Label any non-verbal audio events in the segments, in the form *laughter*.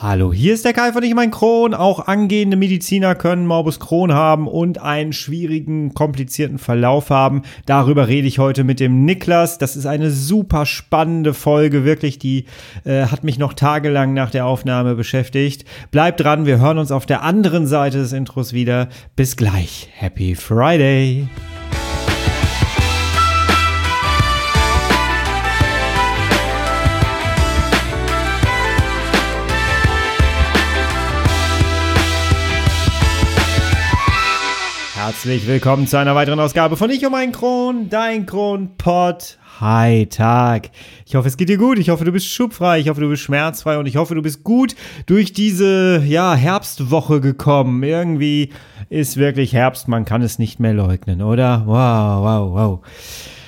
Hallo, hier ist der Kai von Ich mein Kron. Auch angehende Mediziner können Morbus Crohn haben und einen schwierigen, komplizierten Verlauf haben. Darüber rede ich heute mit dem Niklas. Das ist eine super spannende Folge, wirklich. Die äh, hat mich noch tagelang nach der Aufnahme beschäftigt. Bleibt dran, wir hören uns auf der anderen Seite des Intros wieder. Bis gleich. Happy Friday. Herzlich willkommen zu einer weiteren Ausgabe von Ich um ein Kron, dein Kronpott. Hi Tag. Ich hoffe, es geht dir gut. Ich hoffe, du bist schubfrei. Ich hoffe, du bist schmerzfrei und ich hoffe, du bist gut durch diese ja, Herbstwoche gekommen. Irgendwie ist wirklich Herbst, man kann es nicht mehr leugnen, oder? Wow, wow, wow.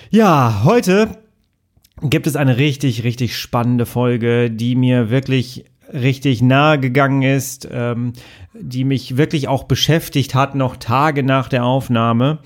Ja, heute gibt es eine richtig, richtig spannende Folge, die mir wirklich richtig nahe gegangen ist, ähm, die mich wirklich auch beschäftigt hat, noch Tage nach der Aufnahme.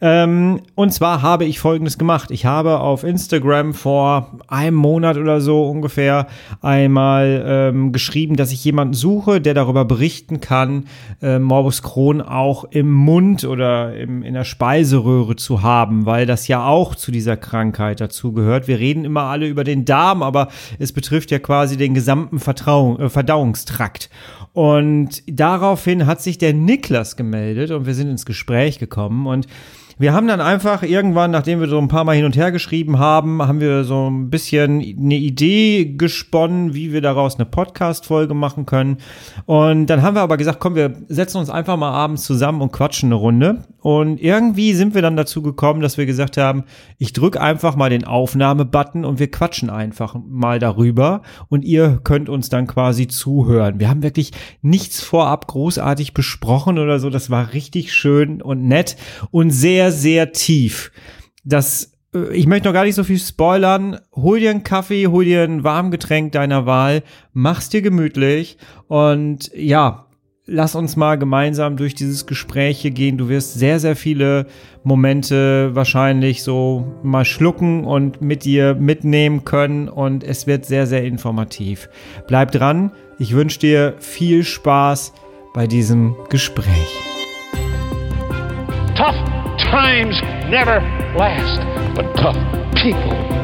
Ähm, und zwar habe ich Folgendes gemacht. Ich habe auf Instagram vor einem Monat oder so ungefähr einmal ähm, geschrieben, dass ich jemanden suche, der darüber berichten kann, äh, Morbus Crohn auch im Mund oder im, in der Speiseröhre zu haben, weil das ja auch zu dieser Krankheit dazu gehört. Wir reden immer alle über den Darm, aber es betrifft ja quasi den gesamten Vertrauung, äh, Verdauungstrakt. Und daraufhin hat sich der Niklas gemeldet und wir sind ins Gespräch gekommen und wir haben dann einfach irgendwann, nachdem wir so ein paar Mal hin und her geschrieben haben, haben wir so ein bisschen eine Idee gesponnen, wie wir daraus eine Podcast-Folge machen können. Und dann haben wir aber gesagt, komm, wir setzen uns einfach mal abends zusammen und quatschen eine Runde. Und irgendwie sind wir dann dazu gekommen, dass wir gesagt haben, ich drücke einfach mal den Aufnahme-Button und wir quatschen einfach mal darüber und ihr könnt uns dann quasi zuhören. Wir haben wirklich nichts vorab großartig besprochen oder so. Das war richtig schön und nett und sehr sehr, tief. Das, äh, ich möchte noch gar nicht so viel spoilern. Hol dir einen Kaffee, hol dir ein Warmgetränk deiner Wahl, mach's dir gemütlich und ja, lass uns mal gemeinsam durch dieses Gespräch hier gehen. Du wirst sehr, sehr viele Momente wahrscheinlich so mal schlucken und mit dir mitnehmen können und es wird sehr, sehr informativ. Bleib dran. Ich wünsche dir viel Spaß bei diesem Gespräch. Tough times never last, but tough people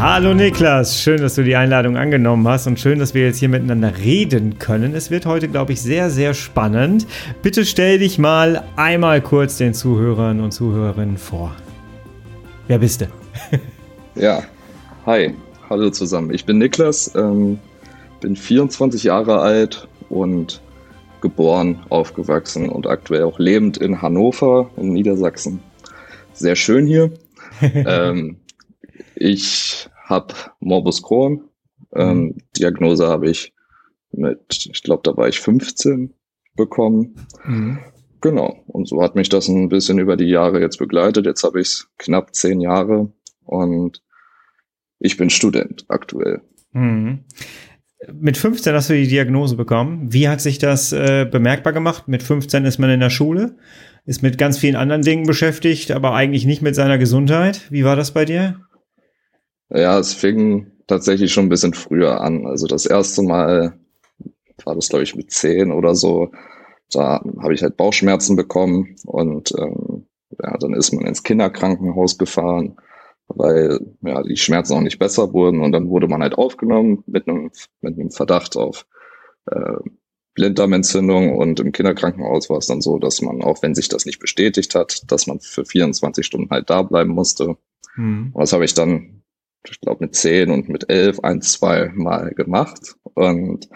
Hallo Niklas, schön, dass du die Einladung angenommen hast und schön, dass wir jetzt hier miteinander reden können. Es wird heute, glaube ich, sehr, sehr spannend. Bitte stell dich mal einmal kurz den Zuhörern und Zuhörerinnen vor. Wer bist du? *laughs* ja, hi, hallo zusammen. Ich bin Niklas, ähm, bin 24 Jahre alt und geboren, aufgewachsen und aktuell auch lebend in Hannover in Niedersachsen. Sehr schön hier. *laughs* ähm, ich habe Morbus Crohn. Ähm, mhm. Diagnose habe ich mit, ich glaube, da war ich 15 bekommen. Mhm. Genau. Und so hat mich das ein bisschen über die Jahre jetzt begleitet. Jetzt habe ich knapp zehn Jahre und ich bin Student aktuell. Mhm. Mit 15 hast du die Diagnose bekommen. Wie hat sich das äh, bemerkbar gemacht? Mit 15 ist man in der Schule, ist mit ganz vielen anderen Dingen beschäftigt, aber eigentlich nicht mit seiner Gesundheit. Wie war das bei dir? Ja, es fing tatsächlich schon ein bisschen früher an. Also das erste Mal war das, glaube ich, mit 10 oder so. Da habe ich halt Bauchschmerzen bekommen und ähm, ja, dann ist man ins Kinderkrankenhaus gefahren weil ja die Schmerzen auch nicht besser wurden und dann wurde man halt aufgenommen mit einem mit einem Verdacht auf äh, Blinddarmentzündung und im Kinderkrankenhaus war es dann so, dass man auch wenn sich das nicht bestätigt hat, dass man für 24 Stunden halt da bleiben musste. Mhm. Und das habe ich dann, ich glaube mit 10 und mit 11 ein, zwei Mal gemacht und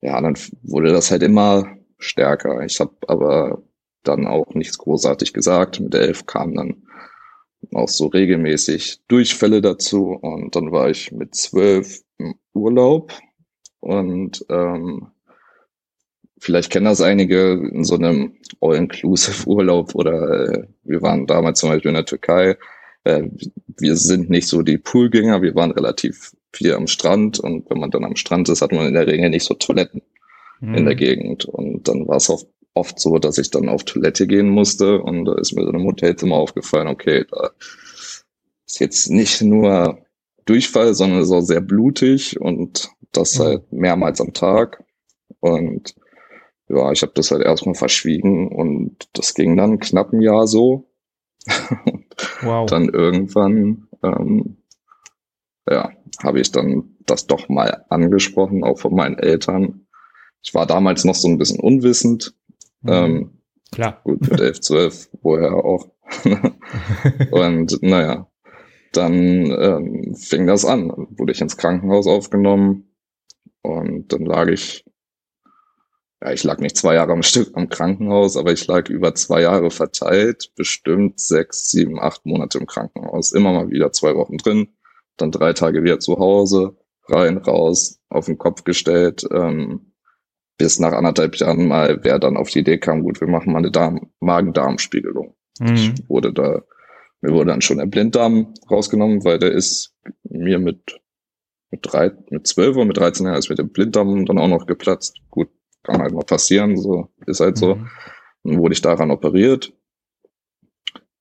ja, dann wurde das halt immer stärker. Ich habe aber dann auch nichts großartig gesagt. Mit 11 kam dann auch so regelmäßig Durchfälle dazu. Und dann war ich mit zwölf im Urlaub und ähm, vielleicht kennen das einige in so einem All-Inclusive-Urlaub oder äh, wir waren damals zum Beispiel in der Türkei. Äh, wir sind nicht so die Poolgänger, wir waren relativ viel am Strand und wenn man dann am Strand ist, hat man in der Regel nicht so Toiletten mhm. in der. Gegend. Und dann war es auch oft so, dass ich dann auf Toilette gehen musste und da ist mir dann im Hotelzimmer aufgefallen, okay, da ist jetzt nicht nur Durchfall, sondern ist auch sehr blutig und das mhm. halt mehrmals am Tag. Und ja, ich habe das halt erstmal verschwiegen und das ging dann knapp ein Jahr so. *laughs* wow. dann irgendwann, ähm, ja, habe ich dann das doch mal angesprochen, auch von meinen Eltern. Ich war damals noch so ein bisschen unwissend. Mhm. Ähm, Klar. Gut, mit 11, 12, woher auch. *laughs* und naja, dann ähm, fing das an. Wurde ich ins Krankenhaus aufgenommen und dann lag ich, ja, ich lag nicht zwei Jahre am Stück am Krankenhaus, aber ich lag über zwei Jahre verteilt, bestimmt sechs, sieben, acht Monate im Krankenhaus. Immer mal wieder zwei Wochen drin, dann drei Tage wieder zu Hause, rein, raus, auf den Kopf gestellt. Ähm, bis nach anderthalb Jahren mal, wer dann auf die Idee kam, gut, wir machen mal eine Darm Magen-Darm-Spiegelung. Mhm. Ich wurde da, mir wurde dann schon der Blinddarm rausgenommen, weil der ist mir mit, mit drei, mit zwölf oder mit 13 Jahren ist mit dem Blinddarm dann auch noch geplatzt. Gut, kann halt mal passieren, so, ist halt so. Mhm. Dann wurde ich daran operiert.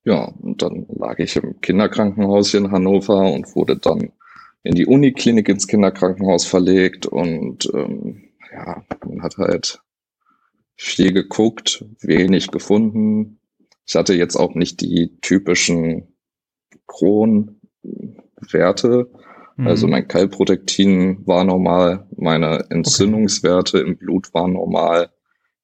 Ja, und dann lag ich im Kinderkrankenhaus hier in Hannover und wurde dann in die Uniklinik ins Kinderkrankenhaus verlegt und ähm, ja, man hat halt viel geguckt, wenig gefunden. Ich hatte jetzt auch nicht die typischen Kronwerte. Mhm. Also mein Kalprotektin war normal, meine Entzündungswerte okay. im Blut waren normal.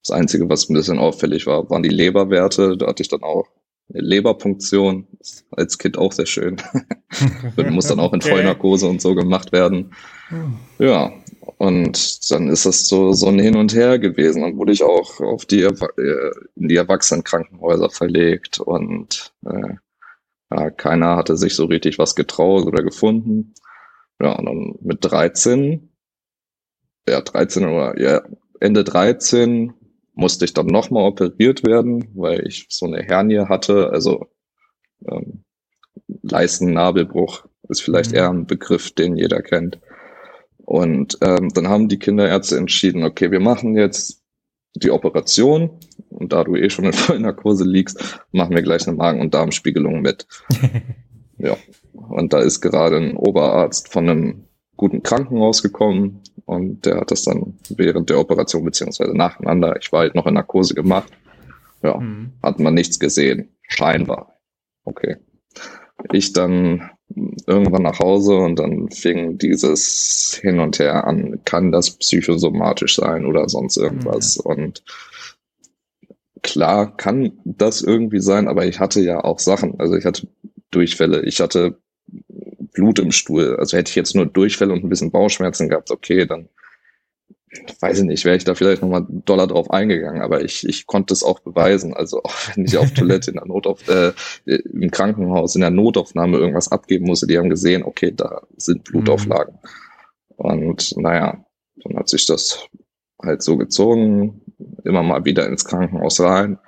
Das Einzige, was ein bisschen auffällig war, waren die Leberwerte. Da hatte ich dann auch eine Leberpunktion. Als Kind auch sehr schön. *laughs* muss dann auch in okay. Vollnarkose und so gemacht werden. Hm. Ja, und dann ist das so, so ein Hin und Her gewesen. Dann wurde ich auch auf die, äh, in die Erwachsenenkrankenhäuser verlegt und äh, ja, keiner hatte sich so richtig was getraut oder gefunden. Ja, und dann mit 13, ja, 13 oder ja, Ende 13 musste ich dann nochmal operiert werden, weil ich so eine Hernie hatte, also ähm, Leistennabelbruch ist vielleicht mhm. eher ein Begriff, den jeder kennt. Und ähm, dann haben die Kinderärzte entschieden, okay, wir machen jetzt die Operation und da du eh schon in *laughs* Vollnarkose liegst, machen wir gleich eine Magen- und Darmspiegelung mit. *laughs* ja. Und da ist gerade ein Oberarzt von einem guten Krankenhaus gekommen und der hat das dann während der Operation beziehungsweise nacheinander, ich war halt noch in Narkose gemacht, ja, mhm. hat man nichts gesehen. Scheinbar. Okay. Ich dann irgendwann nach Hause und dann fing dieses Hin und Her an, kann das psychosomatisch sein oder sonst irgendwas. Ja. Und klar kann das irgendwie sein, aber ich hatte ja auch Sachen. Also ich hatte Durchfälle, ich hatte Blut im Stuhl. Also hätte ich jetzt nur Durchfälle und ein bisschen Bauchschmerzen gehabt, okay, dann weiß ich nicht, wäre ich da vielleicht nochmal Dollar drauf eingegangen, aber ich, ich konnte es auch beweisen. Also auch wenn ich auf Toilette in der Notauf äh, im Krankenhaus in der Notaufnahme irgendwas abgeben musste, die haben gesehen, okay, da sind Blutauflagen. Mhm. Und naja, dann hat sich das halt so gezogen, immer mal wieder ins Krankenhaus rein,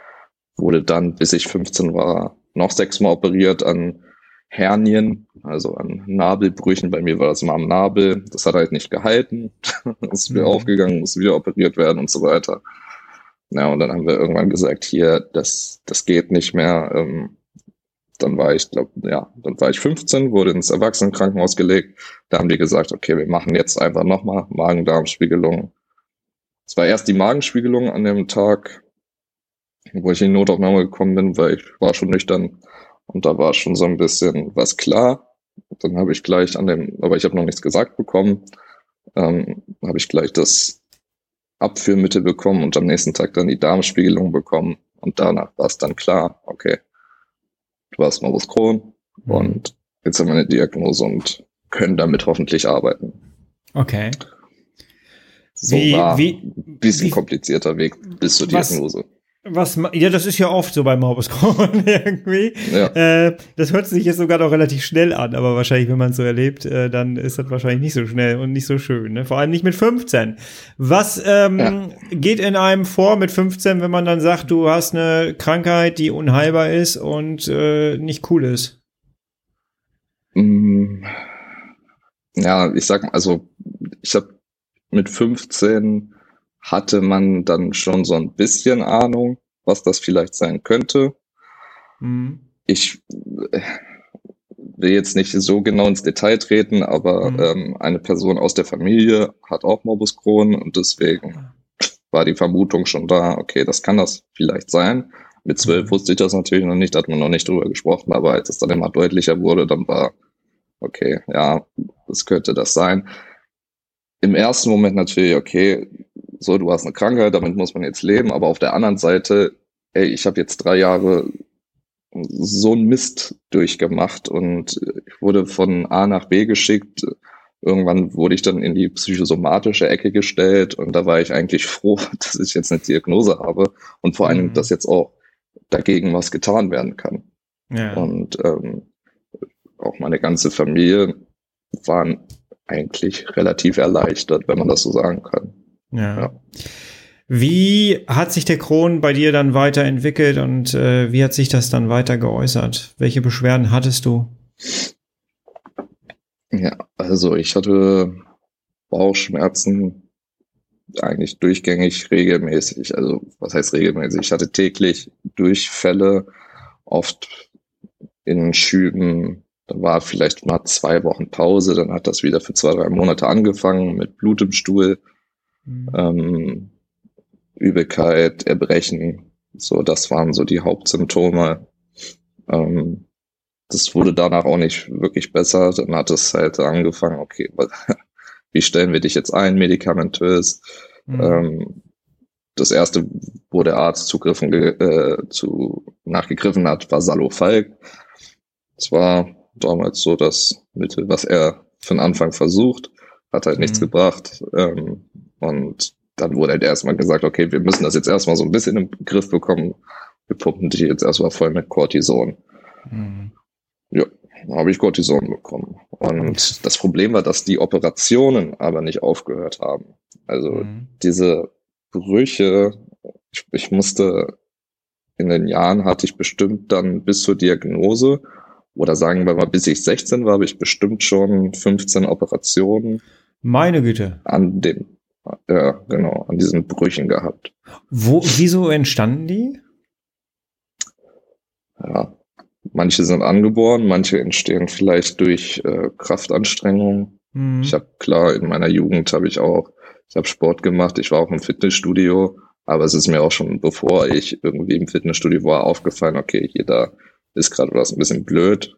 wurde dann, bis ich 15 war, noch sechsmal operiert an Hernien, also an Nabelbrüchen. Bei mir war das immer am Nabel. Das hat halt nicht gehalten. *laughs* ist wieder mhm. aufgegangen, muss wieder operiert werden und so weiter. Ja, und dann haben wir irgendwann gesagt, hier, das, das geht nicht mehr. Ähm, dann war ich, glaube, ja, dann war ich 15, wurde ins Erwachsenenkrankenhaus gelegt. Da haben die gesagt, okay, wir machen jetzt einfach nochmal Magen-Darm-Spiegelung. Es war erst die Magenspiegelung an dem Tag, wo ich in die Notaufnahme gekommen bin, weil ich war schon nüchtern und da war schon so ein bisschen was klar. Dann habe ich gleich an dem, aber ich habe noch nichts gesagt bekommen, ähm, habe ich gleich das Abführmittel bekommen und am nächsten Tag dann die Darmspiegelung bekommen. Und danach war es dann klar, okay, du hast Morbus Crohn mhm. und jetzt haben wir eine Diagnose und können damit hoffentlich arbeiten. Okay. So wie, war wie, ein bisschen wie, komplizierter Weg bis zur Diagnose. Was, ja, das ist ja oft so beim Morbus Crohn *laughs* irgendwie. Ja. Äh, das hört sich jetzt sogar noch relativ schnell an, aber wahrscheinlich, wenn man es so erlebt, äh, dann ist das wahrscheinlich nicht so schnell und nicht so schön. Ne? Vor allem nicht mit 15. Was ähm, ja. geht in einem vor mit 15, wenn man dann sagt, du hast eine Krankheit, die unheilbar ist und äh, nicht cool ist? Mm. Ja, ich sag mal, also ich habe mit 15 hatte man dann schon so ein bisschen Ahnung, was das vielleicht sein könnte. Mhm. Ich, will jetzt nicht so genau ins Detail treten, aber mhm. ähm, eine Person aus der Familie hat auch Morbus Crohn und deswegen war die Vermutung schon da, okay, das kann das vielleicht sein. Mit zwölf mhm. wusste ich das natürlich noch nicht, hat man noch nicht drüber gesprochen, aber als es dann immer deutlicher wurde, dann war, okay, ja, das könnte das sein. Im ersten Moment natürlich, okay, so, du hast eine Krankheit, damit muss man jetzt leben, aber auf der anderen Seite, ey, ich habe jetzt drei Jahre so ein Mist durchgemacht und ich wurde von A nach B geschickt. Irgendwann wurde ich dann in die psychosomatische Ecke gestellt und da war ich eigentlich *laughs* froh, dass ich jetzt eine Diagnose habe und vor allem, mhm. dass jetzt auch dagegen was getan werden kann. Ja. Und ähm, auch meine ganze Familie waren eigentlich relativ erleichtert, wenn man das so sagen kann. Ja. ja. Wie hat sich der Kron bei dir dann weiterentwickelt und äh, wie hat sich das dann weiter geäußert? Welche Beschwerden hattest du? Ja, also ich hatte Bauchschmerzen eigentlich durchgängig regelmäßig. Also was heißt regelmäßig? Ich hatte täglich Durchfälle, oft in Schüben. Da war vielleicht mal zwei Wochen Pause, dann hat das wieder für zwei, drei Monate angefangen mit Blut im Stuhl. Mhm. Ähm, Übelkeit, Erbrechen. So, das waren so die Hauptsymptome. Ähm, das wurde danach auch nicht wirklich besser. Dann hat es halt angefangen, okay, *laughs* wie stellen wir dich jetzt ein, medikamentös? Mhm. Ähm, das erste, wo der Arzt zugriffen, äh, zu, nachgegriffen hat, war Salofalk. Das war damals so das Mittel, was er für den Anfang versucht, hat halt mhm. nichts gebracht. Ähm, und dann wurde halt erstmal gesagt, okay, wir müssen das jetzt erstmal so ein bisschen im Griff bekommen. Wir pumpen dich jetzt erstmal voll mit Cortison. Mhm. Ja, dann habe ich Cortison bekommen. Und das Problem war, dass die Operationen aber nicht aufgehört haben. Also mhm. diese Brüche, ich, ich musste in den Jahren hatte ich bestimmt dann bis zur Diagnose oder sagen wir mal, bis ich 16 war, habe ich bestimmt schon 15 Operationen. Meine Güte. An dem, ja, genau, an diesen Brüchen gehabt. Wo, wieso entstanden die? Ja, manche sind angeboren, manche entstehen vielleicht durch äh, Kraftanstrengung. Mhm. Ich habe klar, in meiner Jugend habe ich auch, ich habe Sport gemacht, ich war auch im Fitnessstudio, aber es ist mir auch schon, bevor ich irgendwie im Fitnessstudio war, aufgefallen, okay, jeder ist gerade was ein bisschen blöd.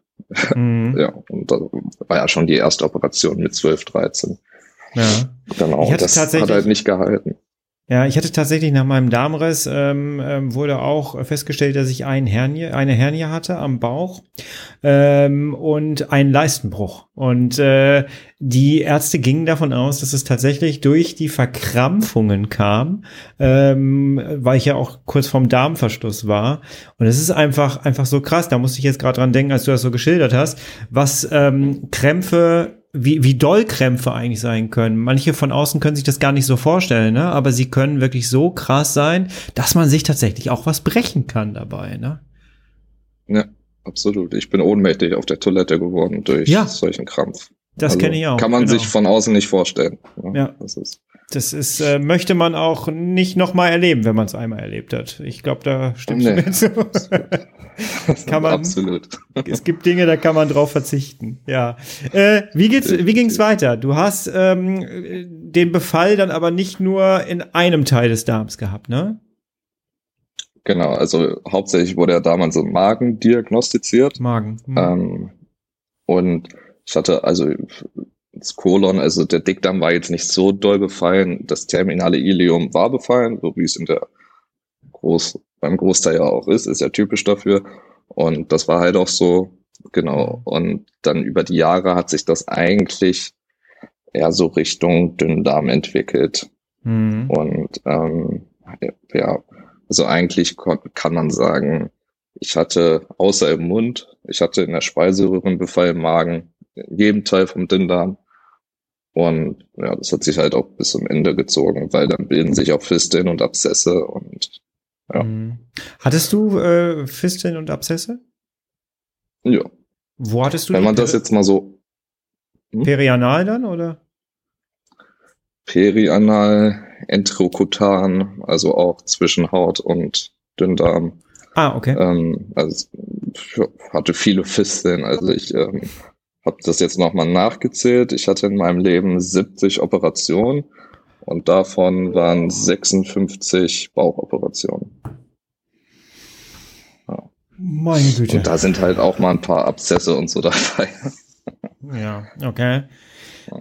Mhm. *laughs* ja, und da war ja schon die erste Operation mit 12, 13. Ja. Genau, das hat halt nicht gehalten. Ja, ich hatte tatsächlich nach meinem Darmriss ähm, ähm, wurde auch festgestellt, dass ich ein Hernie, eine Hernie hatte am Bauch ähm, und einen Leistenbruch. Und äh, die Ärzte gingen davon aus, dass es tatsächlich durch die Verkrampfungen kam, ähm, weil ich ja auch kurz vorm Darmverschluss war. Und es ist einfach einfach so krass. Da musste ich jetzt gerade dran denken, als du das so geschildert hast, was ähm, Krämpfe wie, wie doll Krämpfe eigentlich sein können. Manche von außen können sich das gar nicht so vorstellen, ne? aber sie können wirklich so krass sein, dass man sich tatsächlich auch was brechen kann dabei. Ne? Ja, absolut. Ich bin ohnmächtig auf der Toilette geworden durch ja. solchen Krampf. Das also, kenne ich auch. Kann man genau. sich von außen nicht vorstellen. Ja. ja. Das ist das ist, äh, möchte man auch nicht nochmal erleben, wenn man es einmal erlebt hat. Ich glaube, da stimmt nee. mir zu. *laughs* *laughs* kann man, Absolut. *laughs* es gibt Dinge, da kann man drauf verzichten. Ja. Äh, wie geht's, wie ging's weiter? Du hast ähm, den Befall dann aber nicht nur in einem Teil des Darms gehabt, ne? Genau, also hauptsächlich wurde ja damals im Magen diagnostiziert. Magen. Mhm. Ähm, und ich hatte also das Kolon, also der Dickdarm war jetzt nicht so doll befallen. Das terminale Ilium war befallen, so wie es in der Groß, beim Großteil ja auch ist, ist ja typisch dafür. Und das war halt auch so, genau. Und dann über die Jahre hat sich das eigentlich eher so Richtung Dünndarm entwickelt. Mhm. Und ähm, ja, also eigentlich kann man sagen, ich hatte außer im Mund, ich hatte in der Speiseröhrenbefall im Magen, in jedem Teil vom Dünndarm und ja, das hat sich halt auch bis zum Ende gezogen, weil dann bilden sich auch Fisteln und Abszesse und ja. Mhm. Hattest du äh, Fisteln und Abszesse? Ja. Wo hattest du Wenn man das jetzt mal so. Hm? Perianal dann, oder? Perianal, enterokutan, also auch zwischen Haut und Dünndarm. Ah, okay. Ähm, also hatte viele Fisteln. Also ich ähm, habe das jetzt nochmal nachgezählt. Ich hatte in meinem Leben 70 Operationen und davon waren 56 Bauchoperationen. Ja. Meine Güte. Und da sind halt auch mal ein paar Abszesse und so dabei. Ja, okay.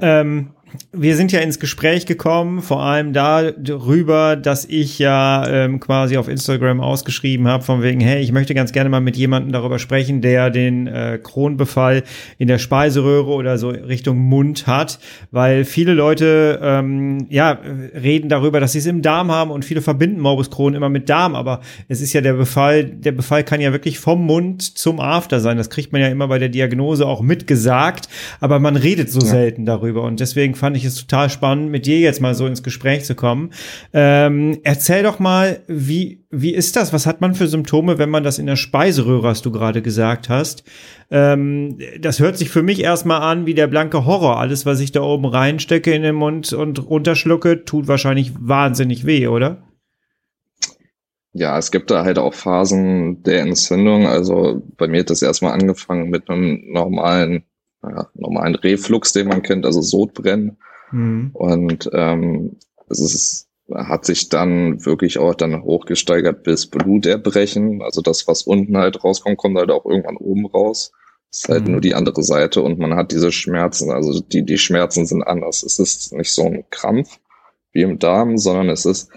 Ähm, wir sind ja ins Gespräch gekommen, vor allem darüber, dass ich ja ähm, quasi auf Instagram ausgeschrieben habe, von wegen, hey, ich möchte ganz gerne mal mit jemandem darüber sprechen, der den äh, Kronbefall in der Speiseröhre oder so Richtung Mund hat, weil viele Leute ähm, ja reden darüber, dass sie es im Darm haben und viele verbinden Morbus Crohn immer mit Darm, aber es ist ja der Befall, der Befall kann ja wirklich vom Mund zum After sein. Das kriegt man ja immer bei der Diagnose auch mitgesagt, aber man redet so ja. selten darüber und deswegen fand ich es total spannend, mit dir jetzt mal so ins Gespräch zu kommen. Ähm, erzähl doch mal, wie, wie ist das? Was hat man für Symptome, wenn man das in der Speiseröhre, hast du gerade gesagt hast? Ähm, das hört sich für mich erstmal an wie der blanke Horror. Alles, was ich da oben reinstecke in den Mund und runterschlucke, tut wahrscheinlich wahnsinnig weh, oder? Ja, es gibt da halt auch Phasen der Entzündung. Also bei mir hat das erstmal angefangen mit einem normalen ja, normalen Reflux, den man kennt, also Sodbrennen. Mhm. Und ähm, es ist, hat sich dann wirklich auch dann hochgesteigert bis Bluterbrechen. Also das, was unten halt rauskommt, kommt halt auch irgendwann oben raus. Das ist halt mhm. nur die andere Seite und man hat diese Schmerzen. Also die, die Schmerzen sind anders. Es ist nicht so ein Krampf wie im Darm, sondern es ist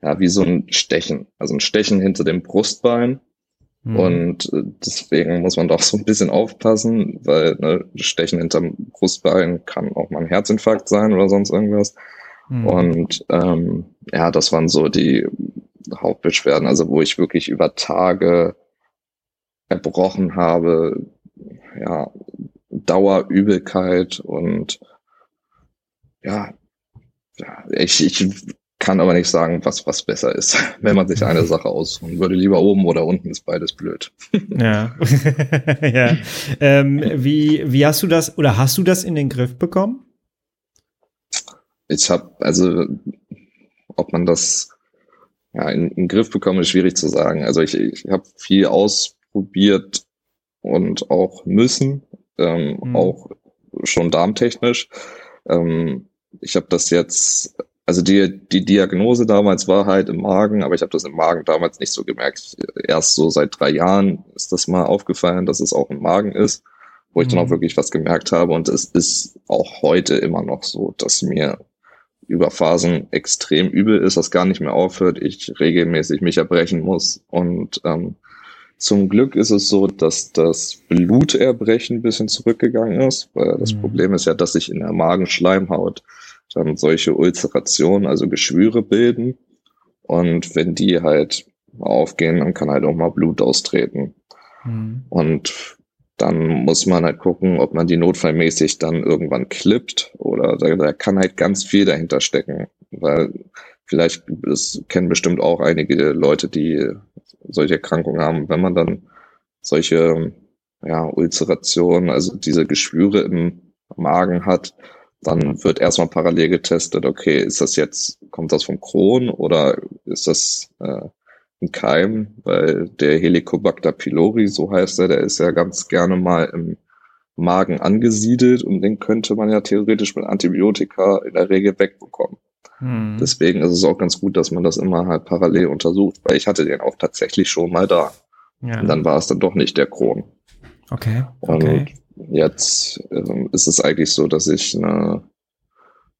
ja wie so ein Stechen. Also ein Stechen hinter dem Brustbein Mhm. Und äh, deswegen muss man doch so ein bisschen aufpassen, weil ne, Stechen hinterm Brustbein kann auch mal ein Herzinfarkt sein oder sonst irgendwas. Mhm. Und ähm, ja, das waren so die Hauptbeschwerden, also wo ich wirklich über Tage erbrochen habe, ja, Dauerübelkeit und ja, ja ich, ich kann aber nicht sagen, was, was besser ist, *laughs* wenn man sich eine *laughs* Sache aussuchen würde. Lieber oben oder unten ist beides blöd. *laughs* Ja. ja. Ähm, wie, wie hast du das oder hast du das in den Griff bekommen? Ich habe, also, ob man das ja, in, in den Griff bekommt, ist schwierig zu sagen. Also ich, ich habe viel ausprobiert und auch müssen, ähm, mhm. auch schon darmtechnisch. Ähm, ich habe das jetzt also die, die Diagnose damals war halt im Magen, aber ich habe das im Magen damals nicht so gemerkt. Erst so seit drei Jahren ist das mal aufgefallen, dass es auch im Magen ist, wo ich mhm. dann auch mhm. wirklich was gemerkt habe. Und es ist auch heute immer noch so, dass mir über Phasen extrem übel ist, das gar nicht mehr aufhört, ich regelmäßig mich erbrechen muss. Und ähm, zum Glück ist es so, dass das Bluterbrechen ein bisschen zurückgegangen ist, weil das mhm. Problem ist ja, dass sich in der Magenschleimhaut dann solche Ulzerationen, also Geschwüre bilden. Und wenn die halt aufgehen, dann kann halt auch mal Blut austreten. Mhm. Und dann muss man halt gucken, ob man die notfallmäßig dann irgendwann klippt oder da, da kann halt ganz viel dahinter stecken, weil vielleicht, das kennen bestimmt auch einige Leute, die solche Erkrankungen haben, wenn man dann solche ja, Ulzerationen, also diese Geschwüre im Magen hat, dann wird erstmal parallel getestet, okay, ist das jetzt, kommt das vom Kron oder ist das äh, ein Keim? Weil der Helicobacter pylori, so heißt er, der ist ja ganz gerne mal im Magen angesiedelt und den könnte man ja theoretisch mit Antibiotika in der Regel wegbekommen. Hm. Deswegen ist es auch ganz gut, dass man das immer halt parallel untersucht, weil ich hatte den auch tatsächlich schon mal da. Ja. Und dann war es dann doch nicht der Kron. Okay. okay. Jetzt ähm, ist es eigentlich so, dass ich eine,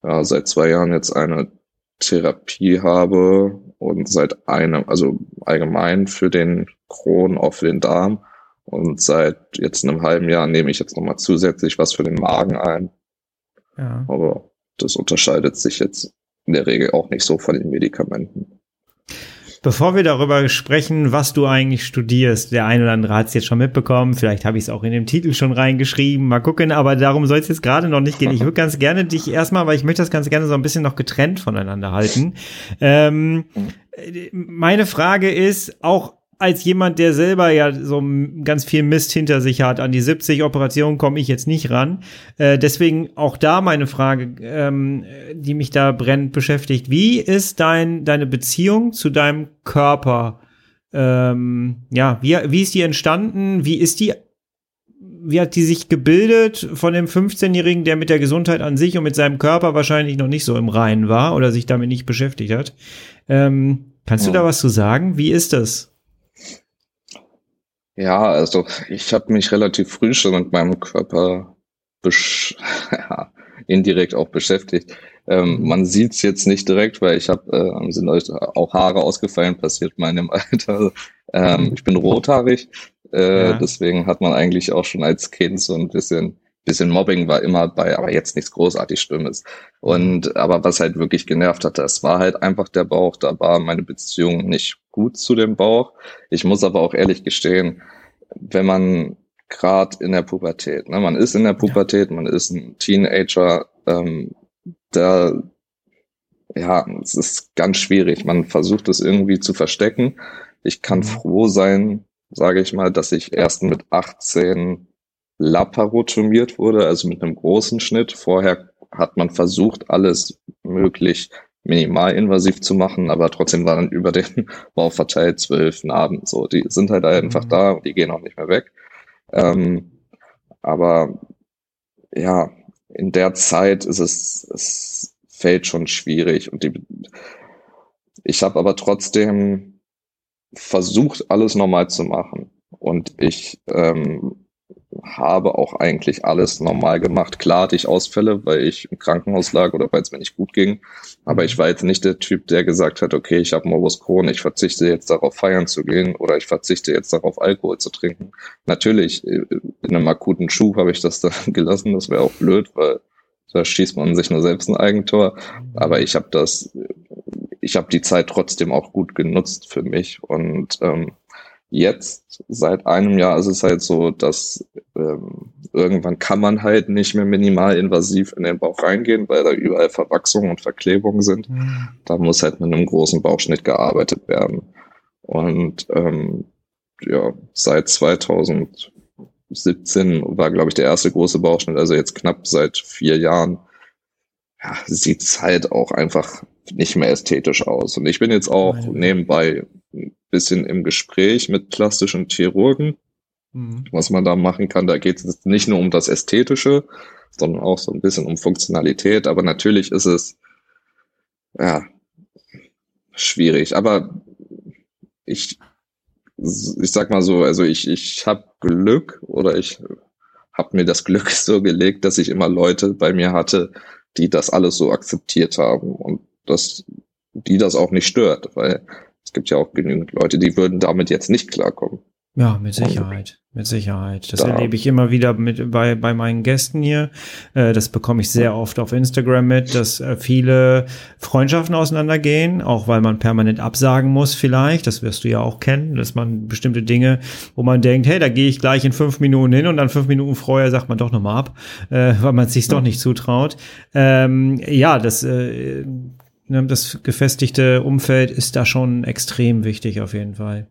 ja, seit zwei Jahren jetzt eine Therapie habe und seit einem, also allgemein für den Kron, auch für den Darm. Und seit jetzt einem halben Jahr nehme ich jetzt nochmal zusätzlich was für den Magen ein. Ja. Aber das unterscheidet sich jetzt in der Regel auch nicht so von den Medikamenten. Bevor wir darüber sprechen, was du eigentlich studierst, der eine oder andere hat es jetzt schon mitbekommen, vielleicht habe ich es auch in dem Titel schon reingeschrieben, mal gucken, aber darum soll es jetzt gerade noch nicht gehen. Ich würde *laughs* ganz gerne dich erstmal, weil ich möchte das ganz gerne so ein bisschen noch getrennt voneinander halten. Ähm, meine Frage ist auch als jemand, der selber ja so ganz viel Mist hinter sich hat, an die 70 Operationen komme ich jetzt nicht ran. Äh, deswegen auch da meine Frage, ähm, die mich da brennend beschäftigt. Wie ist dein, deine Beziehung zu deinem Körper ähm, ja, wie, wie ist die entstanden? Wie ist die, wie hat die sich gebildet von dem 15-Jährigen, der mit der Gesundheit an sich und mit seinem Körper wahrscheinlich noch nicht so im Reinen war oder sich damit nicht beschäftigt hat? Ähm, kannst ja. du da was zu sagen? Wie ist das? Ja, also ich habe mich relativ früh schon mit meinem Körper *laughs* ja, indirekt auch beschäftigt. Ähm, mhm. man sieht es jetzt nicht direkt, weil ich habe äh, sind auch Haare ausgefallen, passiert meinem *laughs* Alter. Ähm, ich bin rothaarig, äh, ja. deswegen hat man eigentlich auch schon als Kind so ein bisschen bisschen Mobbing war immer bei, aber jetzt nichts großartig Schlimmes. Und aber was halt wirklich genervt hatte, es war halt einfach der Bauch. Da war meine Beziehung nicht gut zu dem Bauch. Ich muss aber auch ehrlich gestehen, wenn man gerade in der Pubertät, ne, man ist in der Pubertät, man ist ein Teenager, ähm, da ja, es ist ganz schwierig. Man versucht es irgendwie zu verstecken. Ich kann mhm. froh sein, sage ich mal, dass ich erst mit 18 laparotomiert wurde, also mit einem großen Schnitt. Vorher hat man versucht, alles möglich minimalinvasiv zu machen, aber trotzdem waren über den *laughs* Bauch verteilt zwölf Narben. So, die sind halt einfach mhm. da und die gehen auch nicht mehr weg. Ähm, aber ja, in der Zeit ist es, es fällt schon schwierig und die, ich habe aber trotzdem versucht, alles normal zu machen und ich ähm, habe auch eigentlich alles normal gemacht. Klar hatte ich Ausfälle, weil ich im Krankenhaus lag oder weil es mir nicht gut ging. Aber ich war jetzt nicht der Typ, der gesagt hat, okay, ich habe Morbus Crohn, ich verzichte jetzt darauf feiern zu gehen oder ich verzichte jetzt darauf Alkohol zu trinken. Natürlich, äh, in einem akuten Schub habe ich das *laughs* dann gelassen. Das wäre auch blöd, weil da schießt man sich nur selbst ein Eigentor. Aber ich habe das, ich habe die Zeit trotzdem auch gut genutzt für mich und ähm, Jetzt, seit einem Jahr, ist es halt so, dass ähm, irgendwann kann man halt nicht mehr minimalinvasiv in den Bauch reingehen, weil da überall Verwachsungen und Verklebungen sind. Mhm. Da muss halt mit einem großen Bauchschnitt gearbeitet werden. Und ähm, ja, seit 2017 war, glaube ich, der erste große Bauchschnitt, also jetzt knapp seit vier Jahren, ja, sieht es halt auch einfach nicht mehr ästhetisch aus. Und ich bin jetzt auch nebenbei bisschen im Gespräch mit plastischen Chirurgen, mhm. was man da machen kann. Da geht es nicht nur um das Ästhetische, sondern auch so ein bisschen um Funktionalität. Aber natürlich ist es ja schwierig. Aber ich ich sag mal so, also ich ich habe Glück oder ich habe mir das Glück *laughs* so gelegt, dass ich immer Leute bei mir hatte, die das alles so akzeptiert haben und dass die das auch nicht stört, weil es gibt ja auch genügend Leute, die würden damit jetzt nicht klarkommen. Ja, mit Sicherheit, mit Sicherheit. Das da. erlebe ich immer wieder mit bei, bei meinen Gästen hier. Äh, das bekomme ich sehr oft auf Instagram mit, dass äh, viele Freundschaften auseinandergehen, auch weil man permanent absagen muss vielleicht. Das wirst du ja auch kennen, dass man bestimmte Dinge, wo man denkt, hey, da gehe ich gleich in fünf Minuten hin und dann fünf Minuten vorher sagt man doch nochmal ab, äh, weil man es sich doch nicht zutraut. Ähm, ja, das äh, das gefestigte Umfeld ist da schon extrem wichtig auf jeden Fall.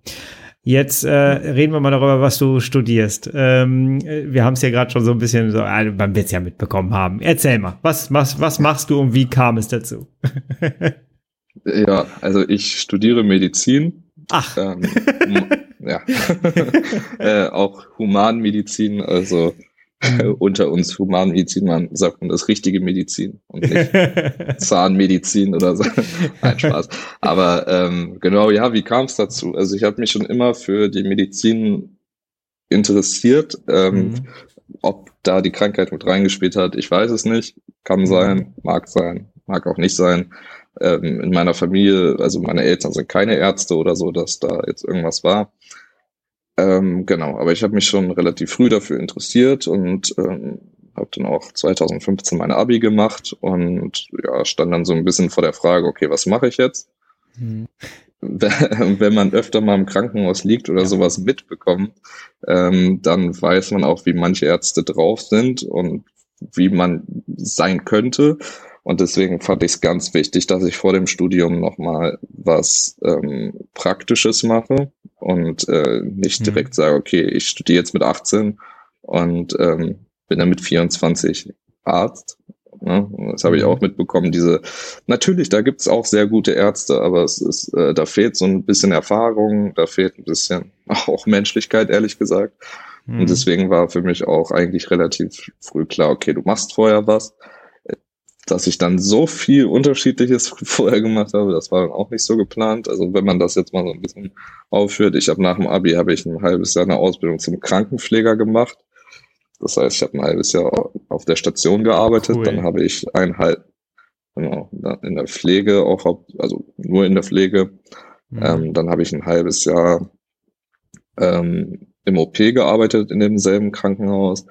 Jetzt äh, reden wir mal darüber, was du studierst. Ähm, wir haben es ja gerade schon so ein bisschen so, also man wird es ja mitbekommen haben. Erzähl mal, was, was, was machst du und wie kam es dazu? *laughs* ja, also ich studiere Medizin. Ach. Ähm, ja. *laughs* äh, auch Humanmedizin, also. *laughs* unter uns Humanmedizin, man sagt man das richtige Medizin und nicht *laughs* Zahnmedizin oder so. *laughs* Nein, Spaß. Aber ähm, genau, ja, wie kam es dazu? Also ich habe mich schon immer für die Medizin interessiert. Ähm, mhm. Ob da die Krankheit mit reingespielt hat, ich weiß es nicht. Kann mhm. sein, mag sein, mag auch nicht sein. Ähm, in meiner Familie, also meine Eltern sind keine Ärzte oder so, dass da jetzt irgendwas war. Ähm, genau, aber ich habe mich schon relativ früh dafür interessiert und ähm, habe dann auch 2015 meine Abi gemacht und ja, stand dann so ein bisschen vor der Frage, okay, was mache ich jetzt? Mhm. *laughs* Wenn man öfter mal im Krankenhaus liegt oder ja. sowas mitbekommt, ähm, dann weiß man auch, wie manche Ärzte drauf sind und wie man sein könnte. Und deswegen fand ich es ganz wichtig, dass ich vor dem Studium nochmal was ähm, Praktisches mache und äh, nicht mhm. direkt sage, okay, ich studiere jetzt mit 18 und ähm, bin dann mit 24 Arzt Ne? Das habe ich mhm. auch mitbekommen. Diese, natürlich, da gibt's auch sehr gute Ärzte, aber es ist, äh, da fehlt so ein bisschen Erfahrung, da fehlt ein bisschen *laughs* auch Menschlichkeit, ehrlich gesagt. Mhm. Und deswegen war für mich auch eigentlich relativ früh klar, okay, du machst vorher was. Dass ich dann so viel Unterschiedliches *laughs* vorher gemacht habe, das war dann auch nicht so geplant. Also wenn man das jetzt mal so ein bisschen aufführt, ich habe nach dem Abi habe ich ein halbes Jahr eine Ausbildung zum Krankenpfleger gemacht das heißt, ich habe ein halbes Jahr auf der Station gearbeitet, cool. dann habe ich ein halb, genau, in der Pflege auch, also nur in der Pflege. Mhm. Ähm, dann habe ich ein halbes Jahr ähm, im OP gearbeitet in demselben Krankenhaus.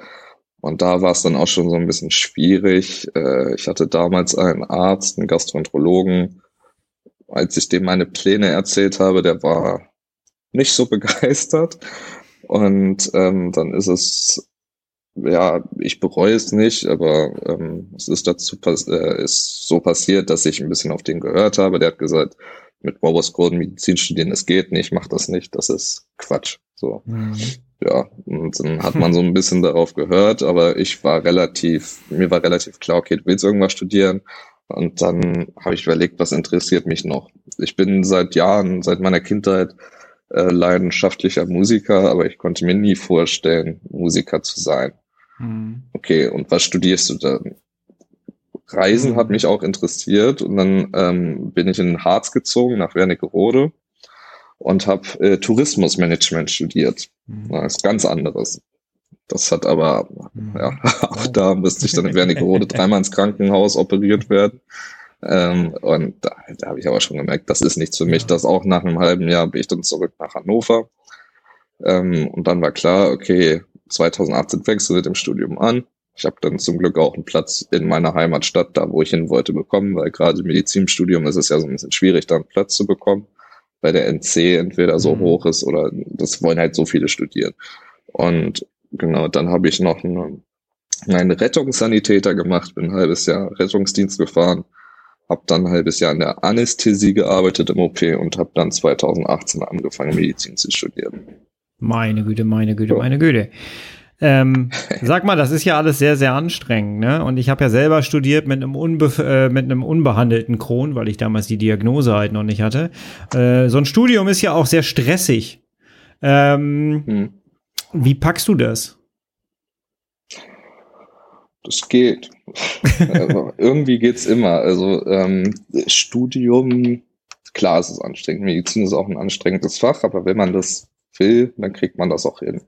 Und da war es dann auch schon so ein bisschen schwierig. Äh, ich hatte damals einen Arzt, einen Gastroenterologen. Als ich dem meine Pläne erzählt habe, der war nicht so *laughs* begeistert. Und ähm, dann ist es ja, ich bereue es nicht, aber ähm, es ist dazu äh, ist so passiert, dass ich ein bisschen auf den gehört habe. Der hat gesagt, mit Morris Gordon Medizin studieren, das geht nicht, mach das nicht, das ist Quatsch. So. Mhm. Ja, und dann hat man so ein bisschen darauf gehört, aber ich war relativ, mir war relativ klar, okay, du willst irgendwas studieren. Und dann habe ich überlegt, was interessiert mich noch. Ich bin seit Jahren, seit meiner Kindheit äh, leidenschaftlicher Musiker, aber ich konnte mir nie vorstellen, Musiker zu sein. Mhm. Okay, und was studierst du dann? Reisen mhm. hat mich auch interessiert und dann ähm, bin ich in Harz gezogen nach Wernigerode und habe äh, Tourismusmanagement studiert. Mhm. Das ist ganz anderes. Das hat aber, mhm. ja, *laughs* auch da müsste ich dann in Wernigerode *laughs* dreimal ins Krankenhaus operiert werden. Ähm, und da, da habe ich aber schon gemerkt, das ist nichts für mich. Das auch nach einem halben Jahr bin ich dann zurück nach Hannover. Ähm, und dann war klar, okay, 2018 fängst du mit dem Studium an. Ich habe dann zum Glück auch einen Platz in meiner Heimatstadt, da wo ich hin wollte, bekommen, weil gerade im Medizinstudium ist es ja so ein bisschen schwierig, da einen Platz zu bekommen, weil der NC entweder so mhm. hoch ist oder das wollen halt so viele studieren. Und genau, dann habe ich noch eine, einen Rettungssanitäter gemacht, bin ein halbes Jahr Rettungsdienst gefahren, habe dann ein halbes Jahr in der Anästhesie gearbeitet im OP und habe dann 2018 angefangen, Medizin zu studieren. Meine Güte, meine Güte, meine Güte. Ähm, sag mal, das ist ja alles sehr, sehr anstrengend, ne? Und ich habe ja selber studiert mit einem, unbe äh, mit einem unbehandelten Kron, weil ich damals die Diagnose halt noch nicht hatte. Äh, so ein Studium ist ja auch sehr stressig. Ähm, hm. Wie packst du das? Das geht. *laughs* Irgendwie geht's immer. Also ähm, Studium, klar, es ist anstrengend. Medizin ist auch ein anstrengendes Fach, aber wenn man das will, dann kriegt man das auch hin.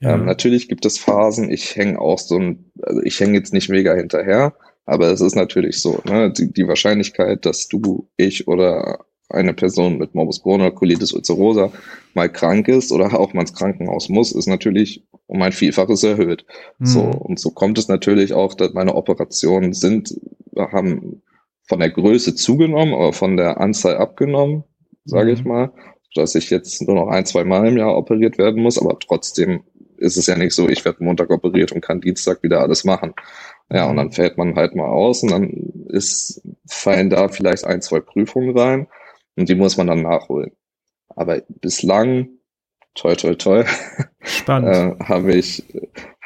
Ja. Ähm, natürlich gibt es Phasen, ich hänge auch so ein, also ich hänge jetzt nicht mega hinterher, aber es ist natürlich so, ne, die, die Wahrscheinlichkeit, dass du, ich oder eine Person mit Morbus Crohn oder Colitis ulcerosa mal krank ist oder auch mal ins Krankenhaus muss, ist natürlich um ein Vielfaches erhöht. Mhm. So, und so kommt es natürlich auch, dass meine Operationen sind, haben von der Größe zugenommen, aber von der Anzahl abgenommen, sage mhm. ich mal dass ich jetzt nur noch ein, zwei Mal im Jahr operiert werden muss, aber trotzdem ist es ja nicht so, ich werde Montag operiert und kann Dienstag wieder alles machen. Ja, und dann fällt man halt mal aus und dann ist, fallen da vielleicht ein, zwei Prüfungen rein und die muss man dann nachholen. Aber bislang, toi, toi, toi, Spannend. *laughs* äh, habe ich,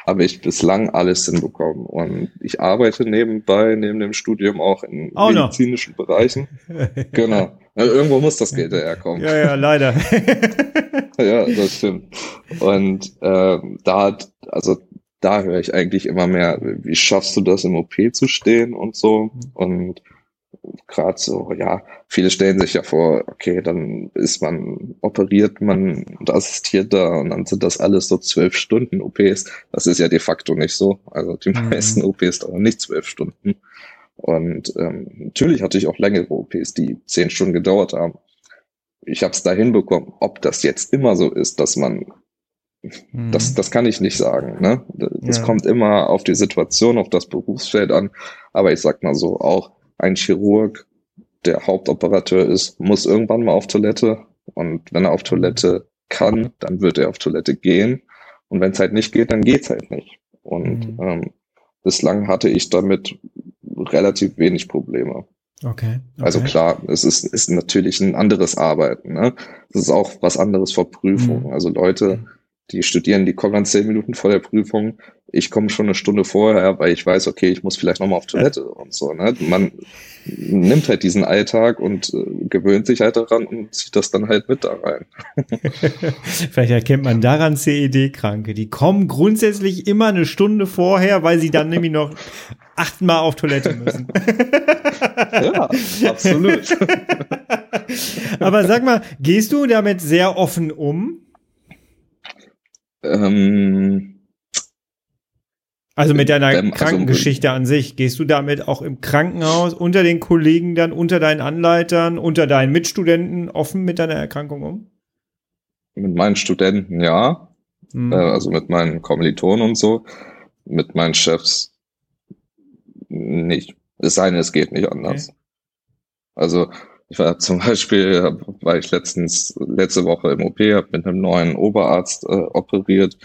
habe ich bislang alles hinbekommen. Und ich arbeite nebenbei, neben dem Studium auch in oh medizinischen no. Bereichen. *laughs* genau. Also irgendwo muss das Geld herkommen. Ja, ja, leider. *laughs* ja, das stimmt. Und ähm, da hat, also da höre ich eigentlich immer mehr, wie schaffst du das im OP zu stehen und so. Und gerade so, ja, viele stellen sich ja vor, okay, dann ist man operiert, man und assistiert da und dann sind das alles so zwölf Stunden OPs. Das ist ja de facto nicht so. Also die mhm. meisten OPs dauern nicht zwölf Stunden. Und ähm, natürlich hatte ich auch längere OPs, die zehn Stunden gedauert haben. Ich habe es da hinbekommen. Ob das jetzt immer so ist, dass man mhm. das, das kann ich nicht sagen. Ne? Das ja. kommt immer auf die Situation, auf das Berufsfeld an. Aber ich sag mal so, auch ein Chirurg, der Hauptoperateur ist, muss irgendwann mal auf Toilette. Und wenn er auf Toilette kann, dann wird er auf Toilette gehen. Und wenn es halt nicht geht, dann geht's halt nicht. Und mhm. ähm, bislang hatte ich damit relativ wenig Probleme. Okay, okay. Also klar, es ist, ist natürlich ein anderes Arbeiten. Ne? Es ist auch was anderes vor Prüfungen. Mhm. Also Leute, die studieren, die kommen dann zehn Minuten vor der Prüfung. Ich komme schon eine Stunde vorher, weil ich weiß, okay, ich muss vielleicht nochmal auf Toilette und so. Ne? Man nimmt halt diesen Alltag und äh, gewöhnt sich halt daran und zieht das dann halt mit da rein. *laughs* vielleicht erkennt man daran CED-Kranke. Die kommen grundsätzlich immer eine Stunde vorher, weil sie dann nämlich noch achtmal auf Toilette müssen. *laughs* ja, absolut. *laughs* Aber sag mal, gehst du damit sehr offen um? Ähm, also mit deiner ähm, Krankengeschichte also, an sich, gehst du damit auch im Krankenhaus unter den Kollegen dann, unter deinen Anleitern, unter deinen Mitstudenten offen mit deiner Erkrankung um? Mit meinen Studenten ja, hm. äh, also mit meinen Kommilitonen und so, mit meinen Chefs nicht. Es sei denn, es geht nicht anders. Okay. Also ich war zum Beispiel, war ich letztens, letzte Woche im OP, habe mit einem neuen Oberarzt äh, operiert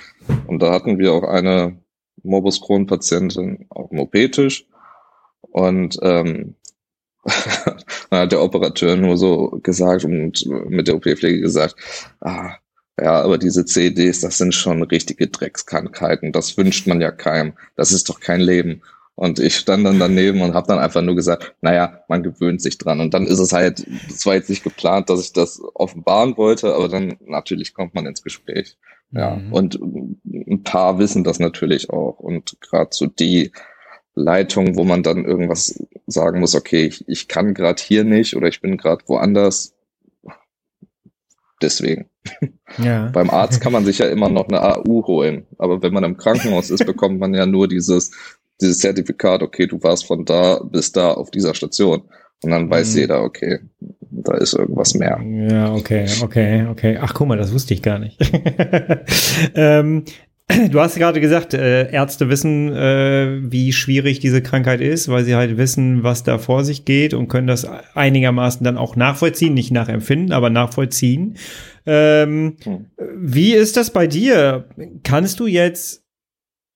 und da hatten wir auch eine Morbus Crohn-Patientin auf dem OP-Tisch und ähm, *laughs* dann hat der Operateur nur so gesagt und mit der OP-Pflege gesagt, ah, ja, aber diese CDs, das sind schon richtige Dreckskrankheiten. Das wünscht man ja keinem. Das ist doch kein Leben. Und ich stand dann daneben und habe dann einfach nur gesagt, naja, man gewöhnt sich dran. Und dann ist es halt, es war jetzt nicht geplant, dass ich das offenbaren wollte, aber dann natürlich kommt man ins Gespräch. Ja, mhm. und ein paar wissen das natürlich auch. Und gerade so die Leitung, wo man dann irgendwas sagen muss, okay, ich, ich kann gerade hier nicht oder ich bin gerade woanders. Deswegen. Ja. *laughs* Beim Arzt kann man sich ja immer noch eine AU holen. Aber wenn man im Krankenhaus ist, *laughs* bekommt man ja nur dieses, dieses Zertifikat, okay, du warst von da bis da auf dieser Station. Und dann weiß mhm. jeder, okay, da ist irgendwas mehr. Ja, okay, okay, okay. Ach, guck mal, das wusste ich gar nicht. *laughs* ähm, du hast gerade gesagt, äh, Ärzte wissen, äh, wie schwierig diese Krankheit ist, weil sie halt wissen, was da vor sich geht und können das einigermaßen dann auch nachvollziehen, nicht nachempfinden, aber nachvollziehen. Ähm, hm. Wie ist das bei dir? Kannst du jetzt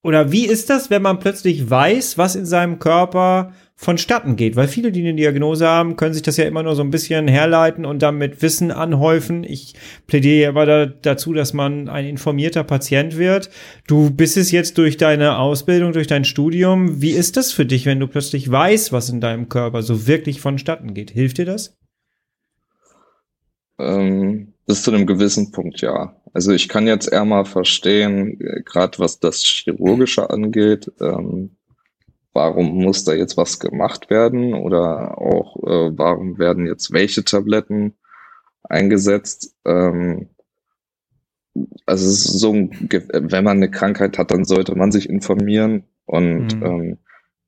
oder wie ist das, wenn man plötzlich weiß, was in seinem Körper vonstatten geht? Weil viele, die eine Diagnose haben, können sich das ja immer nur so ein bisschen herleiten und damit Wissen anhäufen. Ich plädiere aber da, dazu, dass man ein informierter Patient wird. Du bist es jetzt durch deine Ausbildung, durch dein Studium. Wie ist das für dich, wenn du plötzlich weißt, was in deinem Körper so wirklich vonstatten geht? Hilft dir das? Ähm, bis zu einem gewissen Punkt, ja. Also ich kann jetzt eher mal verstehen, äh, gerade was das Chirurgische angeht, ähm, warum muss da jetzt was gemacht werden oder auch äh, warum werden jetzt welche Tabletten eingesetzt. Ähm, also es ist so, wenn man eine Krankheit hat, dann sollte man sich informieren und mhm. ähm,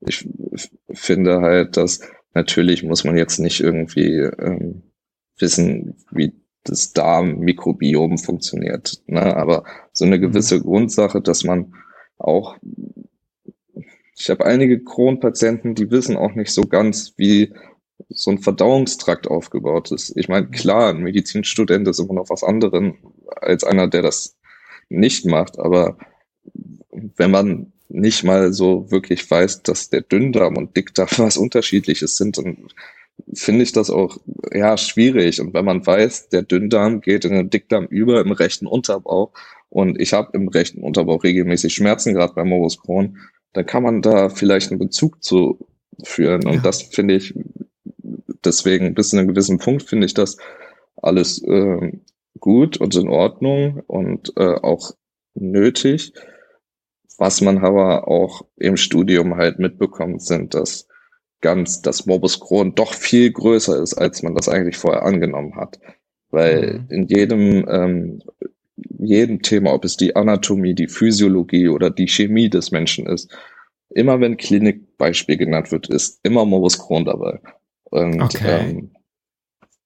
ich finde halt, dass natürlich muss man jetzt nicht irgendwie ähm, wissen, wie das Darmmikrobiom funktioniert. Ne? Aber so eine mhm. gewisse Grundsache, dass man auch, ich habe einige Kronpatienten, die wissen auch nicht so ganz, wie so ein Verdauungstrakt aufgebaut ist. Ich meine, klar, ein Medizinstudent ist immer noch was anderes als einer, der das nicht macht, aber wenn man nicht mal so wirklich weiß, dass der Dünndarm und Dickdarm was unterschiedliches sind, dann finde ich das auch ja schwierig. Und wenn man weiß, der Dünndarm geht in den Dickdarm über im rechten Unterbauch und ich habe im rechten Unterbauch regelmäßig Schmerzen, gerade bei Morbus Crohn, dann kann man da vielleicht einen Bezug zu führen. Und ja. das finde ich deswegen bis zu einem gewissen Punkt finde ich das alles äh, gut und in Ordnung und äh, auch nötig. Was man aber auch im Studium halt mitbekommt, sind, dass ganz, dass Morbus Crohn doch viel größer ist, als man das eigentlich vorher angenommen hat. Weil mhm. in jedem, ähm, jedem Thema, ob es die Anatomie, die Physiologie oder die Chemie des Menschen ist, immer wenn Klinikbeispiel genannt wird, ist immer Morbus Crohn dabei. Und okay. ähm,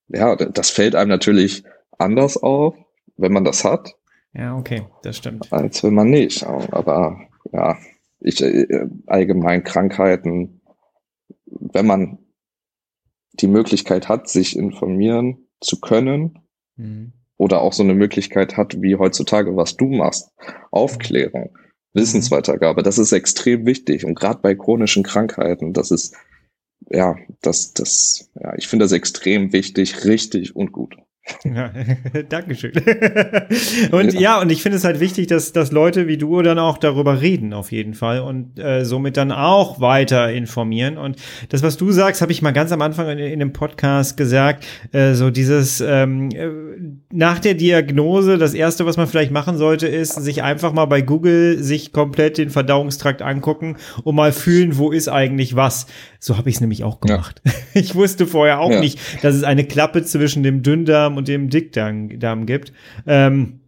ja, das fällt einem natürlich anders auf, wenn man das hat. Ja, okay, das stimmt. Als wenn man nicht. Aber ja, ich äh, allgemein Krankheiten wenn man die Möglichkeit hat, sich informieren zu können mhm. oder auch so eine Möglichkeit hat, wie heutzutage, was du machst, Aufklärung, mhm. Wissensweitergabe, das ist extrem wichtig und gerade bei chronischen Krankheiten, das ist ja, das, das, ja, ich finde das extrem wichtig, richtig und gut. Ja, *laughs* Dankeschön. *laughs* und ja. ja. und ich finde es halt wichtig, dass, dass Leute wie du dann auch darüber reden, auf jeden Fall, und äh, somit dann auch weiter informieren. Und das, was du sagst, habe ich mal ganz am Anfang in, in dem Podcast gesagt, äh, so dieses ähm, äh, nach der Diagnose, das erste, was man vielleicht machen sollte, ist, sich einfach mal bei Google sich komplett den Verdauungstrakt angucken und mal fühlen, wo ist eigentlich was. So habe ich es nämlich auch gemacht. Ja. *laughs* Ich wusste vorher auch ja. nicht, dass es eine Klappe zwischen dem Dünndarm und dem Dickdarm gibt. Ähm,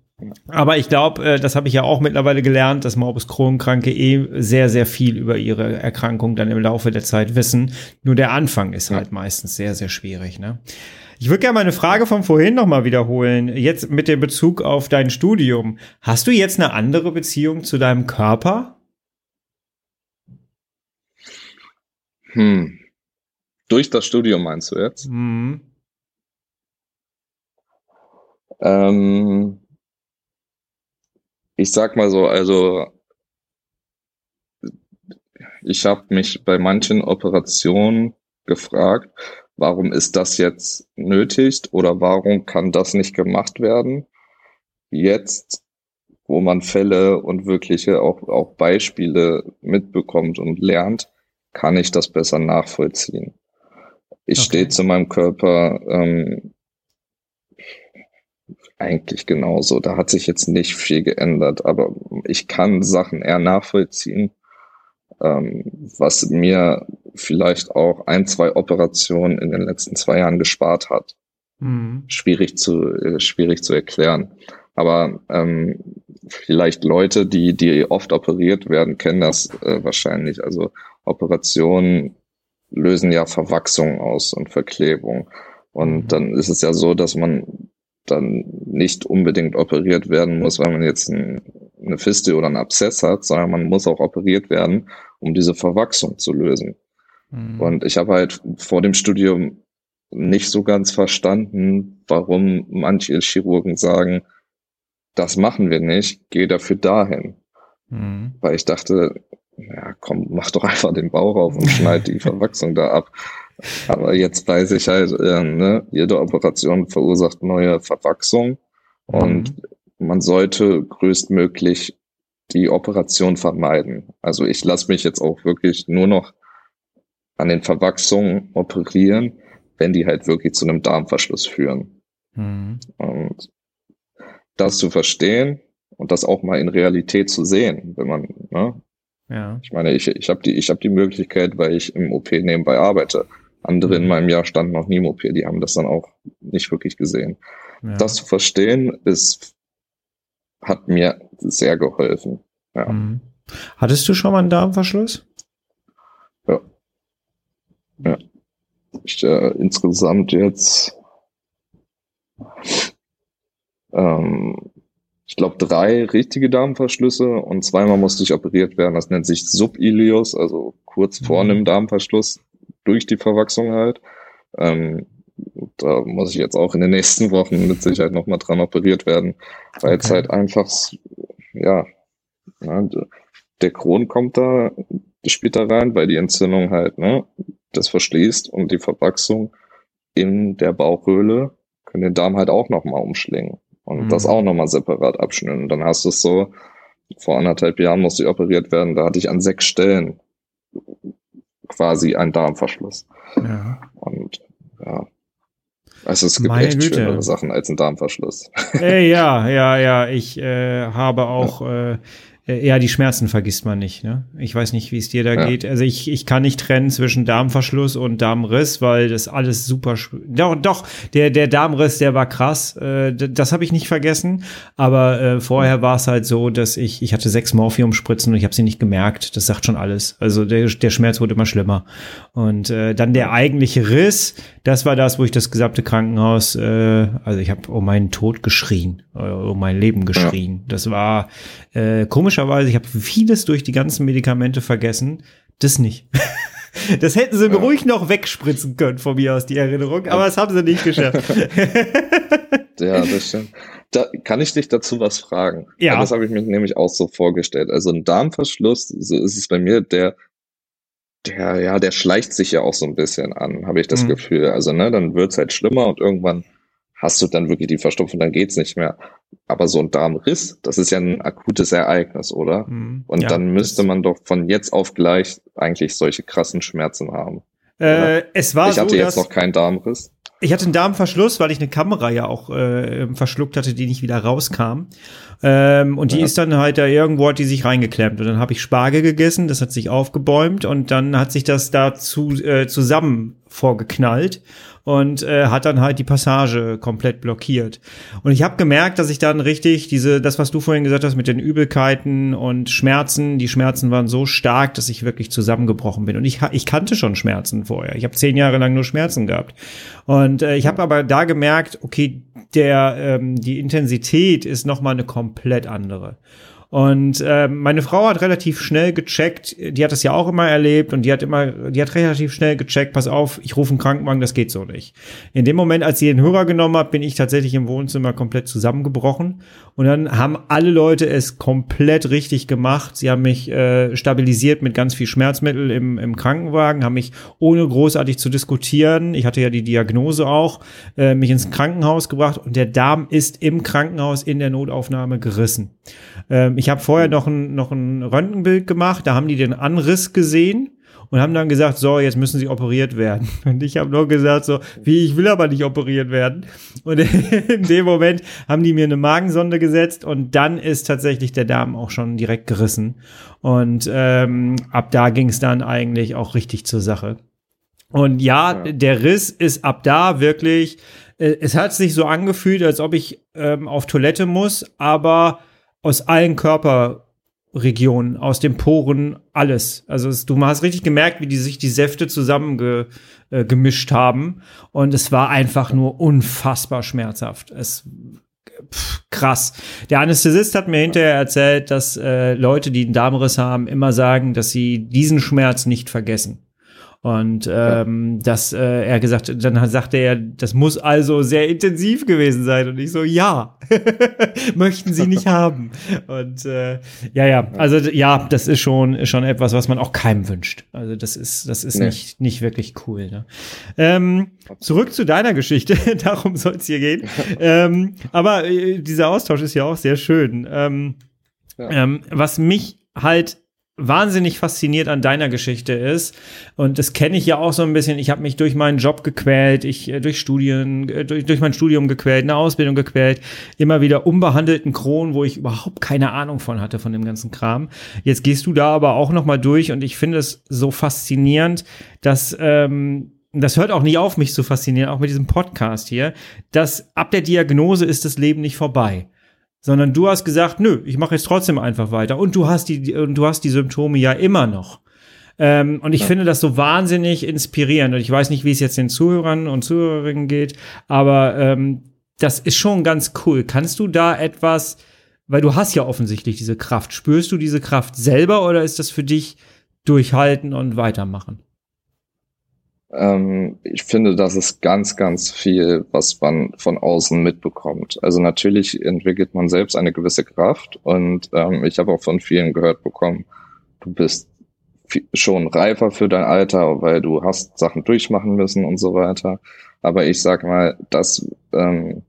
aber ich glaube, äh, das habe ich ja auch mittlerweile gelernt, dass Morbus Crohn-Kranke eh sehr, sehr viel über ihre Erkrankung dann im Laufe der Zeit wissen. Nur der Anfang ist halt meistens sehr, sehr schwierig. Ne? Ich würde gerne meine Frage von vorhin nochmal wiederholen. Jetzt mit dem Bezug auf dein Studium. Hast du jetzt eine andere Beziehung zu deinem Körper? Hm. Durch das Studium meinst du jetzt? Mhm. Ähm, ich sag mal so, also ich habe mich bei manchen Operationen gefragt, warum ist das jetzt nötig oder warum kann das nicht gemacht werden? Jetzt, wo man Fälle und wirkliche auch, auch Beispiele mitbekommt und lernt, kann ich das besser nachvollziehen. Ich okay. stehe zu meinem Körper ähm, eigentlich genauso. Da hat sich jetzt nicht viel geändert, aber ich kann Sachen eher nachvollziehen, ähm, was mir vielleicht auch ein, zwei Operationen in den letzten zwei Jahren gespart hat. Mhm. Schwierig zu, äh, schwierig zu erklären. Aber ähm, vielleicht Leute, die, die oft operiert werden, kennen das äh, wahrscheinlich. Also Operationen lösen ja Verwachsung aus und Verklebung. Und mhm. dann ist es ja so, dass man dann nicht unbedingt operiert werden muss, weil man jetzt ein, eine Fiste oder einen Abszess hat, sondern man muss auch operiert werden, um diese Verwachsung zu lösen. Mhm. Und ich habe halt vor dem Studium nicht so ganz verstanden, warum manche Chirurgen sagen, das machen wir nicht, geh dafür dahin. Mhm. Weil ich dachte, ja komm, mach doch einfach den Bauch auf und schneid die *laughs* Verwachsung da ab. Aber jetzt weiß ich halt, äh, ne, jede Operation verursacht neue Verwachsung und mhm. man sollte größtmöglich die Operation vermeiden. Also ich lasse mich jetzt auch wirklich nur noch an den Verwachsungen operieren, wenn die halt wirklich zu einem Darmverschluss führen. Mhm. Und das zu verstehen und das auch mal in Realität zu sehen, wenn man, ne? Ja. Ich meine, ich, ich habe die, ich hab die Möglichkeit, weil ich im OP nebenbei arbeite. Andere in mhm. meinem Jahr standen noch nie im OP, die haben das dann auch nicht wirklich gesehen. Ja. Das zu verstehen, ist, hat mir sehr geholfen. Ja. Mhm. Hattest du schon mal einen Darmverschluss? Ja. Ja. Ich, äh, insgesamt jetzt, ähm, glaube, drei richtige Darmverschlüsse und zweimal musste ich operiert werden. Das nennt sich Subilius, also kurz vor mhm. einem Darmverschluss durch die Verwachsung halt. Ähm, da muss ich jetzt auch in den nächsten Wochen mit Sicherheit nochmal dran operiert werden, weil okay. es halt einfach, ja, ja, der Kron kommt da, da rein, weil die Entzündung halt, ne, das verschließt und die Verwachsung in der Bauchhöhle können den Darm halt auch nochmal umschlingen und mhm. das auch nochmal separat abschnüren. Und dann hast du es so, vor anderthalb Jahren musste ich operiert werden, da hatte ich an sechs Stellen quasi ein Darmverschluss. Ja. Und ja. Also es gibt Meine echt Güte. schönere Sachen als ein Darmverschluss. Äh, ja, *laughs* ja, ja. Ich äh, habe auch ja. äh, ja, die Schmerzen vergisst man nicht. Ne? Ich weiß nicht, wie es dir da ja. geht. Also ich, ich kann nicht trennen zwischen Darmverschluss und Darmriss, weil das alles super. Doch, doch, der, der Darmriss, der war krass. Äh, das habe ich nicht vergessen. Aber äh, vorher war es halt so, dass ich, ich hatte sechs Morphiumspritzen und ich habe sie nicht gemerkt. Das sagt schon alles. Also der, der Schmerz wurde immer schlimmer. Und äh, dann der eigentliche Riss, das war das, wo ich das gesamte Krankenhaus, äh, also ich habe um meinen Tod geschrien, äh, um mein Leben geschrien. Ja. Das war äh, komischerweise, ich habe vieles durch die ganzen Medikamente vergessen, das nicht. *laughs* Das hätten sie ja. ruhig noch wegspritzen können von mir aus, die Erinnerung, aber das haben sie nicht geschafft. *laughs* ja, das *laughs* stimmt. Da, kann ich dich dazu was fragen? Ja. Das habe ich mir nämlich auch so vorgestellt. Also ein Darmverschluss, so ist es bei mir, der der, ja, der schleicht sich ja auch so ein bisschen an, habe ich das mhm. Gefühl. Also, ne, dann wird's halt schlimmer und irgendwann hast du dann wirklich die Verstopfung, dann geht's nicht mehr. Aber so ein Darmriss, das ist ja ein akutes Ereignis, oder? Mhm. Und ja, dann müsste man doch von jetzt auf gleich eigentlich solche krassen Schmerzen haben. Äh, es war ich hatte so, jetzt noch keinen Darmriss. Ich hatte einen Darmverschluss, weil ich eine Kamera ja auch äh, verschluckt hatte, die nicht wieder rauskam. Ähm, und die ja. ist dann halt da irgendwo hat die sich reingeklemmt. Und dann habe ich Spargel gegessen, das hat sich aufgebäumt und dann hat sich das dazu äh, zusammen vorgeknallt und äh, hat dann halt die Passage komplett blockiert. Und ich habe gemerkt, dass ich dann richtig diese, das, was du vorhin gesagt hast mit den Übelkeiten und Schmerzen, die Schmerzen waren so stark, dass ich wirklich zusammengebrochen bin. Und ich, ich kannte schon Schmerzen vorher. Ich habe zehn Jahre lang nur Schmerzen gehabt. Und äh, ich habe aber da gemerkt, okay, der ähm, die Intensität ist noch mal eine komplett andere. Und äh, meine Frau hat relativ schnell gecheckt, die hat das ja auch immer erlebt und die hat immer, die hat relativ schnell gecheckt, pass auf, ich rufe einen Krankenwagen, das geht so nicht. In dem Moment, als sie den Hörer genommen hat, bin ich tatsächlich im Wohnzimmer komplett zusammengebrochen. Und dann haben alle Leute es komplett richtig gemacht. Sie haben mich äh, stabilisiert mit ganz viel Schmerzmittel im, im Krankenwagen, haben mich ohne großartig zu diskutieren, ich hatte ja die Diagnose auch, äh, mich ins Krankenhaus gebracht und der Darm ist im Krankenhaus in der Notaufnahme gerissen. Ähm, ich habe vorher noch ein, noch ein Röntgenbild gemacht, da haben die den Anriss gesehen und haben dann gesagt, so, jetzt müssen sie operiert werden. *laughs* Und ich habe nur gesagt, so, wie, ich will aber nicht operiert werden. Und *laughs* in dem Moment haben die mir eine Magensonde gesetzt und dann ist tatsächlich der Darm auch schon direkt gerissen. Und ähm, ab da ging es dann eigentlich auch richtig zur Sache. Und ja, ja, der Riss ist ab da wirklich, äh, es hat sich so angefühlt, als ob ich ähm, auf Toilette muss, aber aus allen Körperregionen, aus den Poren, alles. Also es, du hast richtig gemerkt, wie die sich die Säfte zusammengemischt äh, haben. Und es war einfach nur unfassbar schmerzhaft. Es Pff, krass. Der Anästhesist hat mir hinterher erzählt, dass äh, Leute, die einen Darmriss haben, immer sagen, dass sie diesen Schmerz nicht vergessen. Und ähm, dass äh, er gesagt, dann sagte er, das muss also sehr intensiv gewesen sein. Und ich so, ja, *laughs* möchten Sie nicht haben. Und äh, ja, ja, also ja, das ist schon schon etwas, was man auch keinem wünscht. Also das ist das ist nee. nicht nicht wirklich cool. Ne? Ähm, zurück zu deiner Geschichte, *laughs* darum soll es hier gehen. *laughs* ähm, aber äh, dieser Austausch ist ja auch sehr schön. Ähm, ja. ähm, was mich halt wahnsinnig fasziniert an deiner Geschichte ist. Und das kenne ich ja auch so ein bisschen. Ich habe mich durch meinen Job gequält, ich äh, durch Studien, äh, durch, durch mein Studium gequält, eine Ausbildung gequält, immer wieder unbehandelten Kronen, wo ich überhaupt keine Ahnung von hatte von dem ganzen Kram. Jetzt gehst du da aber auch noch mal durch und ich finde es so faszinierend, dass ähm, das hört auch nie auf, mich zu faszinieren, auch mit diesem Podcast hier, dass ab der Diagnose ist das Leben nicht vorbei sondern du hast gesagt, nö, ich mache jetzt trotzdem einfach weiter und du hast die und du hast die Symptome ja immer noch. Ähm, und ich ja. finde das so wahnsinnig inspirierend und ich weiß nicht, wie es jetzt den Zuhörern und Zuhörerinnen geht, aber ähm, das ist schon ganz cool. Kannst du da etwas, weil du hast ja offensichtlich diese Kraft, spürst du diese Kraft selber oder ist das für dich durchhalten und weitermachen? Ähm, ich finde, das ist ganz, ganz viel, was man von außen mitbekommt. Also natürlich entwickelt man selbst eine gewisse Kraft und ähm, ich habe auch von vielen gehört bekommen, du bist schon reifer für dein Alter, weil du hast Sachen durchmachen müssen und so weiter. Aber ich sag mal, das, ähm,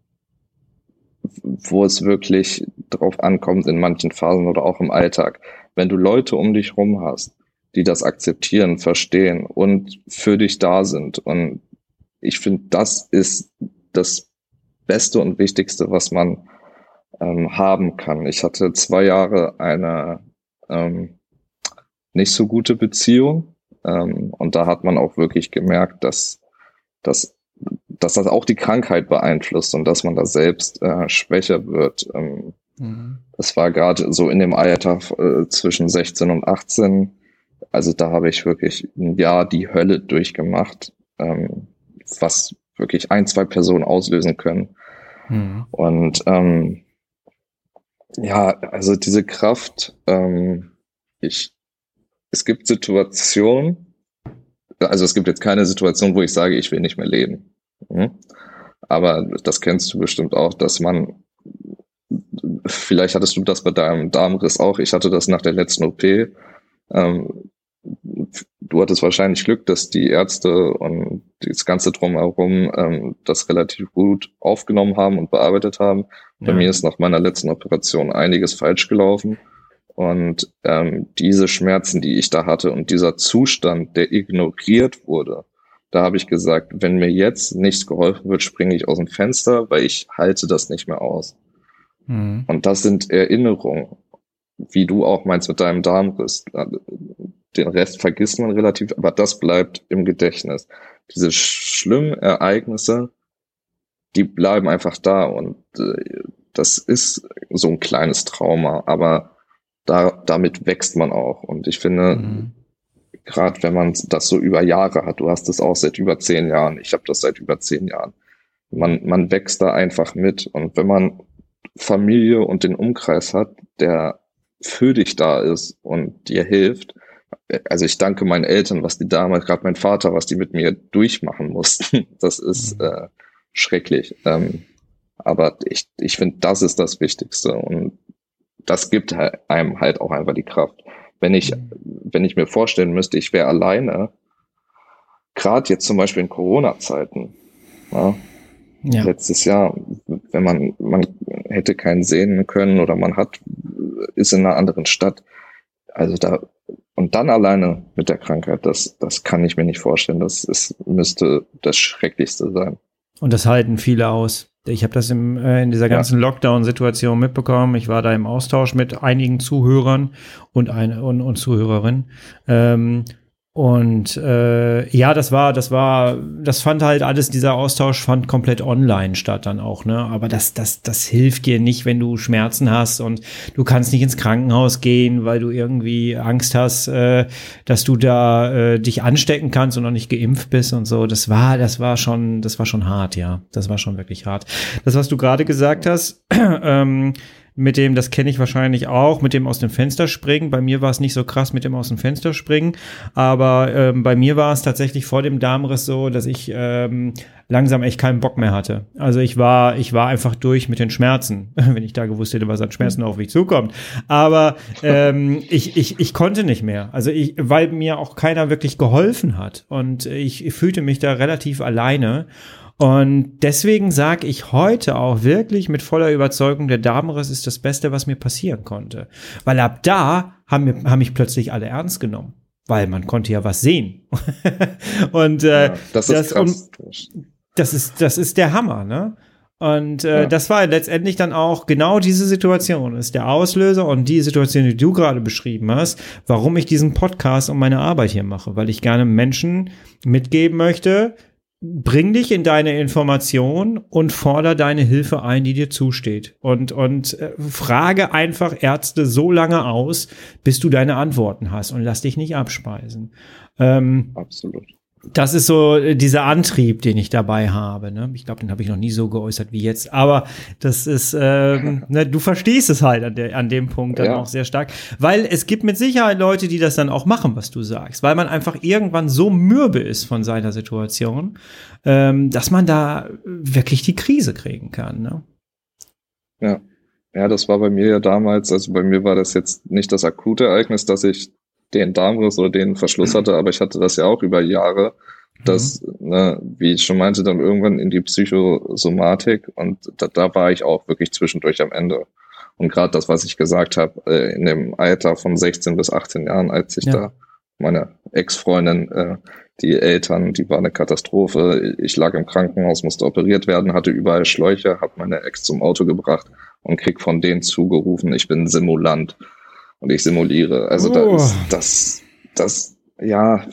wo es wirklich drauf ankommt in manchen Phasen oder auch im Alltag, wenn du Leute um dich rum hast, die das akzeptieren, verstehen und für dich da sind. Und ich finde, das ist das Beste und Wichtigste, was man ähm, haben kann. Ich hatte zwei Jahre eine ähm, nicht so gute Beziehung ähm, und da hat man auch wirklich gemerkt, dass, dass, dass das auch die Krankheit beeinflusst und dass man da selbst äh, schwächer wird. Ähm, mhm. Das war gerade so in dem Alter äh, zwischen 16 und 18 also da habe ich wirklich ein Jahr die Hölle durchgemacht, ähm, was wirklich ein, zwei Personen auslösen können. Mhm. Und ähm, ja, also diese Kraft, ähm, ich, es gibt Situationen, also es gibt jetzt keine Situation, wo ich sage, ich will nicht mehr leben. Mhm. Aber das kennst du bestimmt auch, dass man, vielleicht hattest du das bei deinem Darmriss auch, ich hatte das nach der letzten OP, ähm, du hattest wahrscheinlich Glück, dass die Ärzte und das ganze drumherum ähm, das relativ gut aufgenommen haben und bearbeitet haben. Bei mir ist nach meiner letzten Operation einiges falsch gelaufen. Und ähm, diese Schmerzen, die ich da hatte und dieser Zustand, der ignoriert wurde, da habe ich gesagt, wenn mir jetzt nichts geholfen wird, springe ich aus dem Fenster, weil ich halte das nicht mehr aus. Mhm. Und das sind Erinnerungen, wie du auch meinst mit deinem Darmriss. Den Rest vergisst man relativ, aber das bleibt im Gedächtnis. Diese schlimmen Ereignisse, die bleiben einfach da und äh, das ist so ein kleines Trauma, aber da, damit wächst man auch. Und ich finde, mhm gerade wenn man das so über Jahre hat, du hast es auch seit über zehn Jahren, ich habe das seit über zehn Jahren, man, man wächst da einfach mit. Und wenn man Familie und den Umkreis hat, der für dich da ist und dir hilft, also ich danke meinen Eltern, was die damals, gerade mein Vater, was die mit mir durchmachen mussten, *laughs* das ist mhm. äh, schrecklich. Ähm, aber ich, ich finde, das ist das Wichtigste und das gibt einem halt auch einfach die Kraft. Wenn ich, mhm. wenn ich mir vorstellen müsste, ich wäre alleine, gerade jetzt zum Beispiel in Corona-Zeiten, ja, ja. letztes Jahr, wenn man, man hätte keinen sehen können oder man hat, ist in einer anderen Stadt, also da, und dann alleine mit der Krankheit, das, das kann ich mir nicht vorstellen. Das ist, müsste das Schrecklichste sein. Und das halten viele aus. Ich habe das im, äh, in dieser ganzen ja. Lockdown-Situation mitbekommen. Ich war da im Austausch mit einigen Zuhörern und, eine, und, und Zuhörerinnen. Ähm, und äh, ja, das war, das war, das fand halt alles, dieser Austausch fand komplett online statt dann auch, ne? Aber das, das, das hilft dir nicht, wenn du Schmerzen hast und du kannst nicht ins Krankenhaus gehen, weil du irgendwie Angst hast, äh, dass du da äh, dich anstecken kannst und noch nicht geimpft bist und so. Das war, das war schon, das war schon hart, ja. Das war schon wirklich hart. Das, was du gerade gesagt hast, *clears throat* ähm, mit dem, das kenne ich wahrscheinlich auch, mit dem aus dem Fenster springen. Bei mir war es nicht so krass mit dem aus dem Fenster springen, aber ähm, bei mir war es tatsächlich vor dem Darmriss so, dass ich ähm, langsam echt keinen Bock mehr hatte. Also ich war, ich war einfach durch mit den Schmerzen, *laughs* wenn ich da gewusst hätte, was an Schmerzen auf mich zukommt. Aber ähm, *laughs* ich, ich, ich konnte nicht mehr. Also ich, weil mir auch keiner wirklich geholfen hat und ich, ich fühlte mich da relativ alleine. Und deswegen sage ich heute auch wirklich mit voller Überzeugung, der Darmriss ist das Beste, was mir passieren konnte. Weil ab da haben, wir, haben mich plötzlich alle ernst genommen. Weil man konnte ja was sehen. *laughs* und äh, ja, das, ist das, krass. das ist das ist der Hammer, ne? Und äh, ja. das war letztendlich dann auch genau diese Situation, ist der Auslöser und die Situation, die du gerade beschrieben hast, warum ich diesen Podcast und meine Arbeit hier mache, weil ich gerne Menschen mitgeben möchte, bring dich in deine Information und forder deine Hilfe ein, die dir zusteht. Und, und äh, frage einfach Ärzte so lange aus, bis du deine Antworten hast und lass dich nicht abspeisen. Ähm, Absolut das ist so äh, dieser Antrieb, den ich dabei habe. Ne? Ich glaube, den habe ich noch nie so geäußert wie jetzt. Aber das ist, ähm, *laughs* ne, du verstehst es halt an, der, an dem Punkt dann ja. auch sehr stark. Weil es gibt mit Sicherheit Leute, die das dann auch machen, was du sagst. Weil man einfach irgendwann so mürbe ist von seiner Situation, ähm, dass man da wirklich die Krise kriegen kann. Ne? Ja. Ja, das war bei mir ja damals, also bei mir war das jetzt nicht das akute Ereignis, dass ich den Darmriss oder den Verschluss *clears throat* hatte, aber ich hatte das ja auch über Jahre, dass, mhm. ne, wie ich schon meinte, dann irgendwann in die Psychosomatik und da, da war ich auch wirklich zwischendurch am Ende. Und gerade das, was ich gesagt habe, äh, in dem Alter von 16 bis 18 Jahren, als ich ja. da meine Ex-Freundin, äh, die Eltern, die war eine Katastrophe. Ich lag im Krankenhaus, musste operiert werden, hatte überall Schläuche, habe meine Ex zum Auto gebracht und krieg von denen zugerufen, ich bin Simulant und ich simuliere. Also oh. da ist das, das, ja,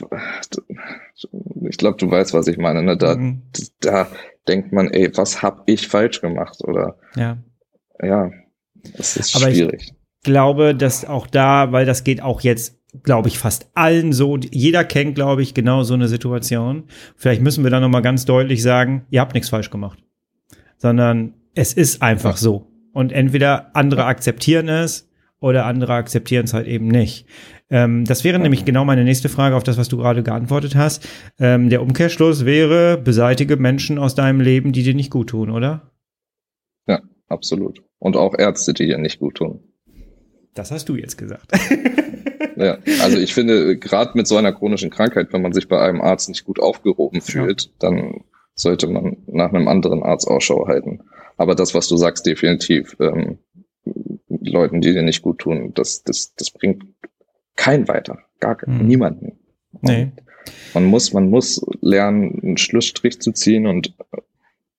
ich glaube, du weißt, was ich meine. Ne? Da, mhm. da denkt man, ey, was hab ich falsch gemacht? Oder ja, ja, das ist Aber schwierig. Ich glaube, dass auch da, weil das geht auch jetzt glaube ich, fast allen so. Jeder kennt, glaube ich, genau so eine Situation. Vielleicht müssen wir da nochmal ganz deutlich sagen, ihr habt nichts falsch gemacht. Sondern es ist einfach so. Und entweder andere akzeptieren es oder andere akzeptieren es halt eben nicht. Ähm, das wäre nämlich genau meine nächste Frage auf das, was du gerade geantwortet hast. Ähm, der Umkehrschluss wäre, beseitige Menschen aus deinem Leben, die dir nicht gut tun, oder? Ja, absolut. Und auch Ärzte, die dir nicht gut tun. Das hast du jetzt gesagt. *laughs* ja, also ich finde, gerade mit so einer chronischen Krankheit, wenn man sich bei einem Arzt nicht gut aufgehoben fühlt, ja. dann sollte man nach einem anderen Arzt Ausschau halten. Aber das, was du sagst, definitiv, ähm, Leuten, die dir nicht gut tun, das, das, das bringt keinen weiter. Gar mhm. niemanden. Nee. Man muss, man muss lernen, einen Schlussstrich zu ziehen und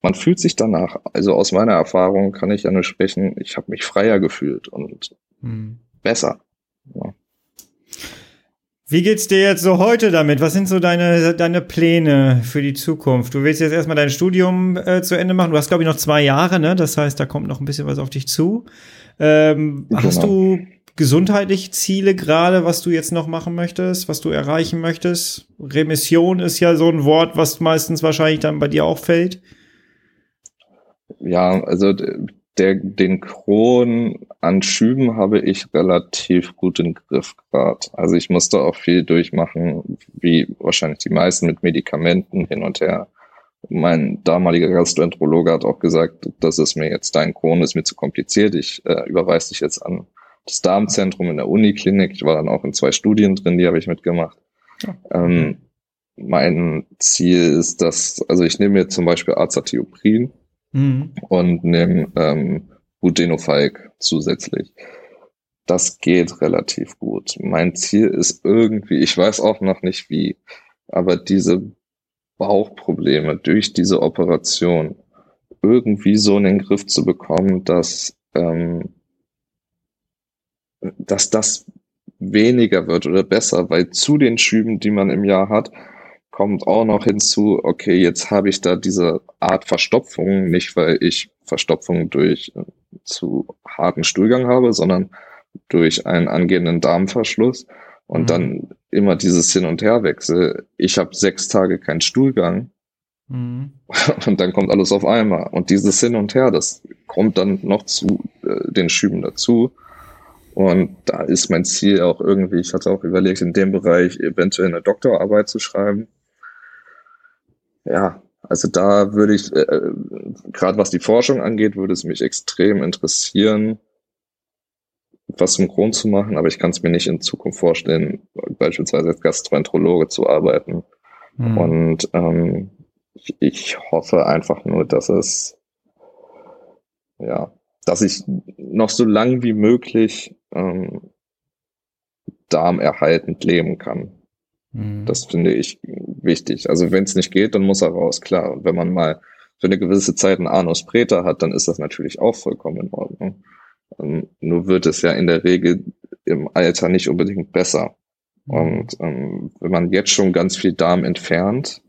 man fühlt sich danach, also aus meiner Erfahrung kann ich ja nur sprechen, ich habe mich freier gefühlt und mhm. besser. Ja. Wie geht's dir jetzt so heute damit? Was sind so deine, deine Pläne für die Zukunft? Du willst jetzt erstmal dein Studium äh, zu Ende machen. Du hast, glaube ich, noch zwei Jahre, ne? Das heißt, da kommt noch ein bisschen was auf dich zu. Ähm, genau. Hast du gesundheitliche Ziele gerade, was du jetzt noch machen möchtest, was du erreichen möchtest? Remission ist ja so ein Wort, was meistens wahrscheinlich dann bei dir auch fällt. Ja, also der, den Kron an Schüben habe ich relativ gut im Griff gerade. Also ich musste auch viel durchmachen, wie wahrscheinlich die meisten mit Medikamenten hin und her. Mein damaliger Gastroenterologe hat auch gesagt, das ist mir jetzt dein Kron, ist mir zu kompliziert. Ich äh, überweise dich jetzt an das Darmzentrum in der Uniklinik. Ich war dann auch in zwei Studien drin, die habe ich mitgemacht. Ja. Ähm, mein Ziel ist, dass, also ich nehme mir zum Beispiel Azathioprin mhm. und nehme ähm, Budenofalk zusätzlich. Das geht relativ gut. Mein Ziel ist irgendwie, ich weiß auch noch nicht wie, aber diese Bauchprobleme durch diese Operation irgendwie so in den Griff zu bekommen, dass, ähm, dass das weniger wird oder besser, weil zu den Schüben, die man im Jahr hat, kommt auch noch hinzu, okay, jetzt habe ich da diese Art Verstopfung, nicht weil ich Verstopfung durch äh, zu harten Stuhlgang habe, sondern durch einen angehenden Darmverschluss und mhm. dann immer dieses Hin- und Herwechsel. Ich habe sechs Tage keinen Stuhlgang mhm. *laughs* und dann kommt alles auf einmal. Und dieses Hin und Her, das kommt dann noch zu äh, den Schüben dazu. Und da ist mein Ziel auch irgendwie, ich hatte auch überlegt, in dem Bereich eventuell eine Doktorarbeit zu schreiben ja, also da würde ich, äh, äh gerade was die Forschung angeht, würde es mich extrem interessieren, was zum Grund zu machen, aber ich kann es mir nicht in Zukunft vorstellen, beispielsweise als Gastroenterologe zu arbeiten. Mhm. Und ähm, ich, ich hoffe einfach nur, dass es, ja, dass ich noch so lang wie möglich ähm, darmerhaltend leben kann. Mhm. Das finde ich wichtig. Also wenn es nicht geht, dann muss er raus, klar. Und wenn man mal für eine gewisse Zeit einen Anus Preta hat, dann ist das natürlich auch vollkommen in Ordnung. Ähm, nur wird es ja in der Regel im Alter nicht unbedingt besser. Mhm. Und ähm, wenn man jetzt schon ganz viel Darm entfernt,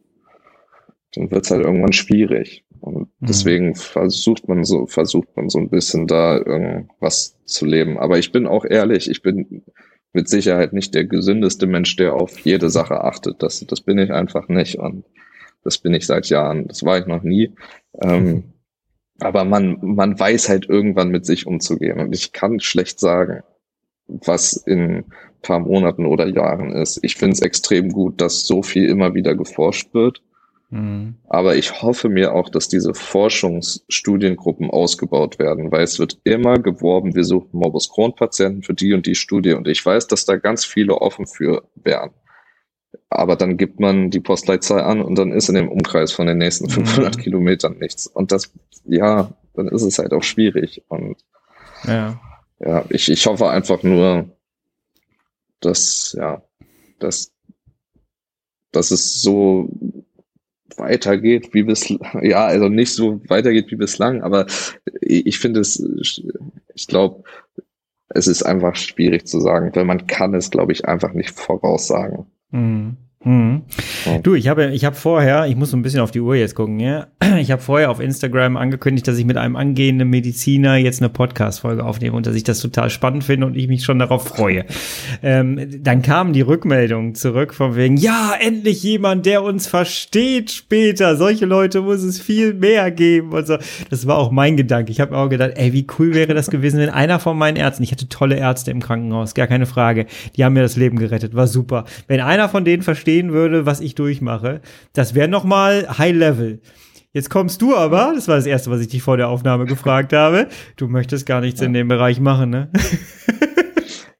dann wird es halt irgendwann schwierig. Und mhm. deswegen versucht man so, versucht man so ein bisschen da irgendwas zu leben. Aber ich bin auch ehrlich, ich bin mit Sicherheit nicht der gesündeste Mensch, der auf jede Sache achtet. Das, das bin ich einfach nicht und das bin ich seit Jahren. Das war ich noch nie. Ähm, *laughs* aber man, man weiß halt irgendwann mit sich umzugehen und ich kann schlecht sagen, was in paar Monaten oder Jahren ist. Ich finde es extrem gut, dass so viel immer wieder geforscht wird Mhm. Aber ich hoffe mir auch, dass diese Forschungsstudiengruppen ausgebaut werden, weil es wird immer geworben, wir suchen Morbus Crohn-Patienten für die und die Studie. Und ich weiß, dass da ganz viele offen für wären. Aber dann gibt man die Postleitzahl an und dann ist in dem Umkreis von den nächsten 500 mhm. Kilometern nichts. Und das, ja, dann ist es halt auch schwierig. Und ja, ja ich, ich hoffe einfach nur, dass, ja, dass, dass es so weitergeht wie bis ja also nicht so weitergeht wie bislang aber ich finde es ich glaube es ist einfach schwierig zu sagen weil man kann es glaube ich einfach nicht voraussagen 嗯。Mhm. Du, ich habe ich habe vorher, ich muss so ein bisschen auf die Uhr jetzt gucken, ja. *clears throat* Ich habe vorher auf Instagram angekündigt, dass ich mit einem angehenden Mediziner jetzt eine Podcast-Folge aufnehme und dass ich das total spannend finde und ich mich schon darauf freue. ähm, dann kam die Rückmeldung zurück von wegen, ja, endlich jemand, der uns versteht später. Solche Leute muss es viel mehr geben und so. Das war auch mein Gedanke. Ich habe auch gedacht, ey, wie cool wäre das gewesen, wenn einer von meinen Ärzten, ich hatte tolle Ärzte im Krankenhaus, gar keine Frage, die haben mir das Leben gerettet, war super. Wenn einer von denen versteht, verstehen würde, was ich durchmache. Das wäre noch mal High Level. Jetzt kommst du aber, das war das erste, was ich dich vor der Aufnahme gefragt habe. Du möchtest gar nichts ja. in dem Bereich machen, ne? *laughs*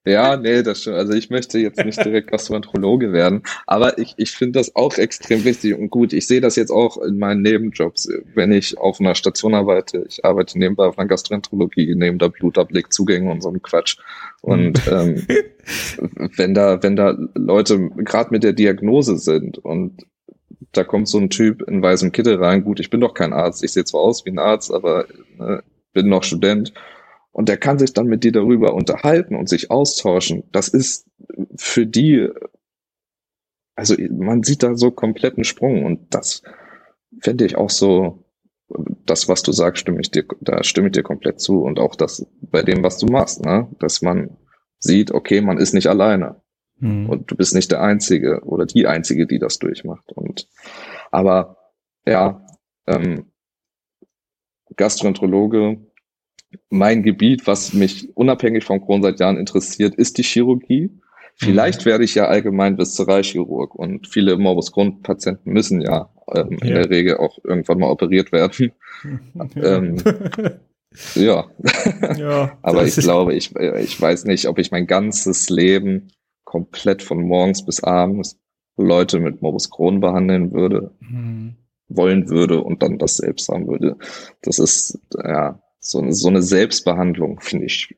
Ja, nee, das schon. Also ich möchte jetzt nicht direkt Gastroenterologe werden, aber ich, ich finde das auch extrem wichtig und gut. Ich sehe das jetzt auch in meinen Nebenjobs, wenn ich auf einer Station arbeite. Ich arbeite nebenbei auf einer Gastroenterologie, neben der Blutableg, Zugänge und so einem Quatsch. Und ähm, wenn da, wenn da Leute gerade mit der Diagnose sind und da kommt so ein Typ in weißem Kittel rein, gut, ich bin doch kein Arzt, ich sehe zwar aus wie ein Arzt, aber ne, bin noch Student und der kann sich dann mit dir darüber unterhalten und sich austauschen. Das ist für die, also man sieht da so kompletten Sprung und das fände ich auch so, das, was du sagst, stimme ich dir, da stimme ich dir komplett zu und auch das bei dem, was du machst, ne, dass man sieht, okay, man ist nicht alleine mhm. und du bist nicht der Einzige oder die Einzige, die das durchmacht und, aber, ja, ähm, Gastroenterologe, mein Gebiet, was mich unabhängig vom Kron seit Jahren interessiert, ist die Chirurgie. Vielleicht mhm. werde ich ja allgemein Viszeralchirurg und viele Morbus Crohn-Patienten müssen ja, ähm, ja, in der Regel auch irgendwann mal operiert werden. *laughs* ähm, ja. *laughs* ja *laughs* Aber ich glaube, ich, ich weiß nicht, ob ich mein ganzes Leben komplett von morgens bis abends Leute mit Morbus Crohn behandeln würde, mhm. wollen würde und dann das selbst haben würde. Das ist, ja, so, so eine Selbstbehandlung finde ich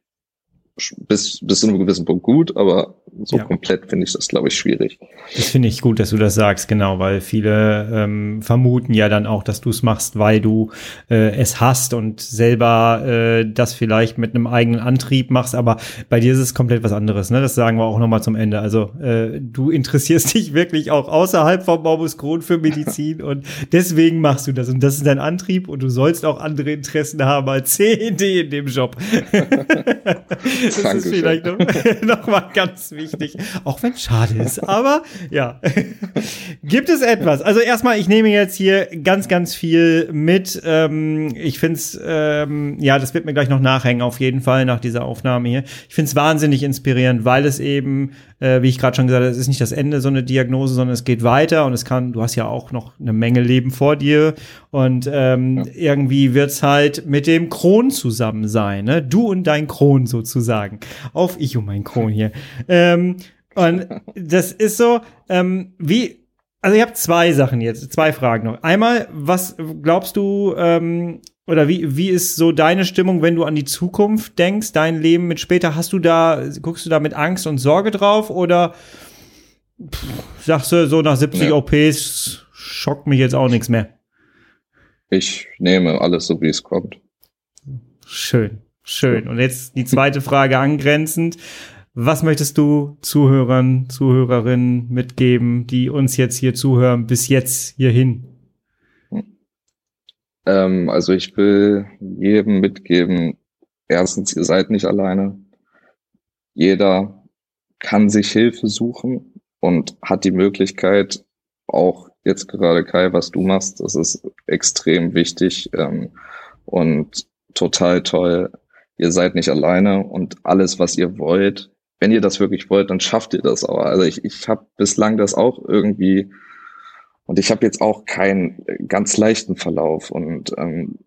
bis, bis zu einem gewissen Punkt gut, aber so ja. komplett finde ich das, glaube ich, schwierig. Das finde ich gut, dass du das sagst, genau, weil viele ähm, vermuten ja dann auch, dass du es machst, weil du äh, es hast und selber äh, das vielleicht mit einem eigenen Antrieb machst, aber bei dir ist es komplett was anderes, ne? Das sagen wir auch nochmal zum Ende. Also äh, du interessierst *laughs* dich wirklich auch außerhalb vom Morbus Crohn für Medizin und deswegen machst du das und das ist dein Antrieb und du sollst auch andere Interessen haben als *laughs* CED in dem Job. *laughs* das Dankeschön. ist vielleicht noch, *laughs* noch mal ganz wichtig, auch wenn es schade ist. Aber ja, *laughs* gibt es etwas? Also erstmal, ich nehme jetzt hier ganz, ganz viel mit. Ähm, ich finde es, ähm, ja, das wird mir gleich noch nachhängen, auf jeden Fall nach dieser Aufnahme hier. Ich finde es wahnsinnig inspirierend, weil es eben äh, wie ich gerade schon gesagt habe, es ist nicht das Ende so eine Diagnose, sondern es geht weiter und es kann, du hast ja auch noch eine Menge Leben vor dir und ähm, ja. irgendwie wird's halt mit dem Kron zusammen sein, ne? Du und dein Kron sozusagen. Auf ich und mein Kron hier. ähm, und das ist so, ähm, wie, also ich habe zwei Sachen jetzt, zwei Fragen noch. Einmal, was glaubst du, ähm, oder wie, wie ist so deine Stimmung, wenn du an die Zukunft denkst, dein Leben mit später? Hast du da, guckst du da mit Angst und Sorge drauf oder pff, sagst du so nach 70 ja. OPs schockt mich jetzt auch nichts mehr? Ich nehme alles so, wie es kommt. Schön, schön. Und jetzt die zweite Frage angrenzend. Was möchtest du Zuhörern, Zuhörerinnen mitgeben, die uns jetzt hier zuhören, bis jetzt hierhin? Ähm, also ich will jedem mitgeben, erstens, ihr seid nicht alleine. Jeder kann sich Hilfe suchen und hat die Möglichkeit, auch jetzt gerade Kai, was du machst, das ist extrem wichtig ähm, und total toll. Ihr seid nicht alleine und alles, was ihr wollt, wenn ihr das wirklich wollt, dann schafft ihr das auch. Also ich, ich habe bislang das auch irgendwie und ich habe jetzt auch keinen ganz leichten Verlauf. Und ähm,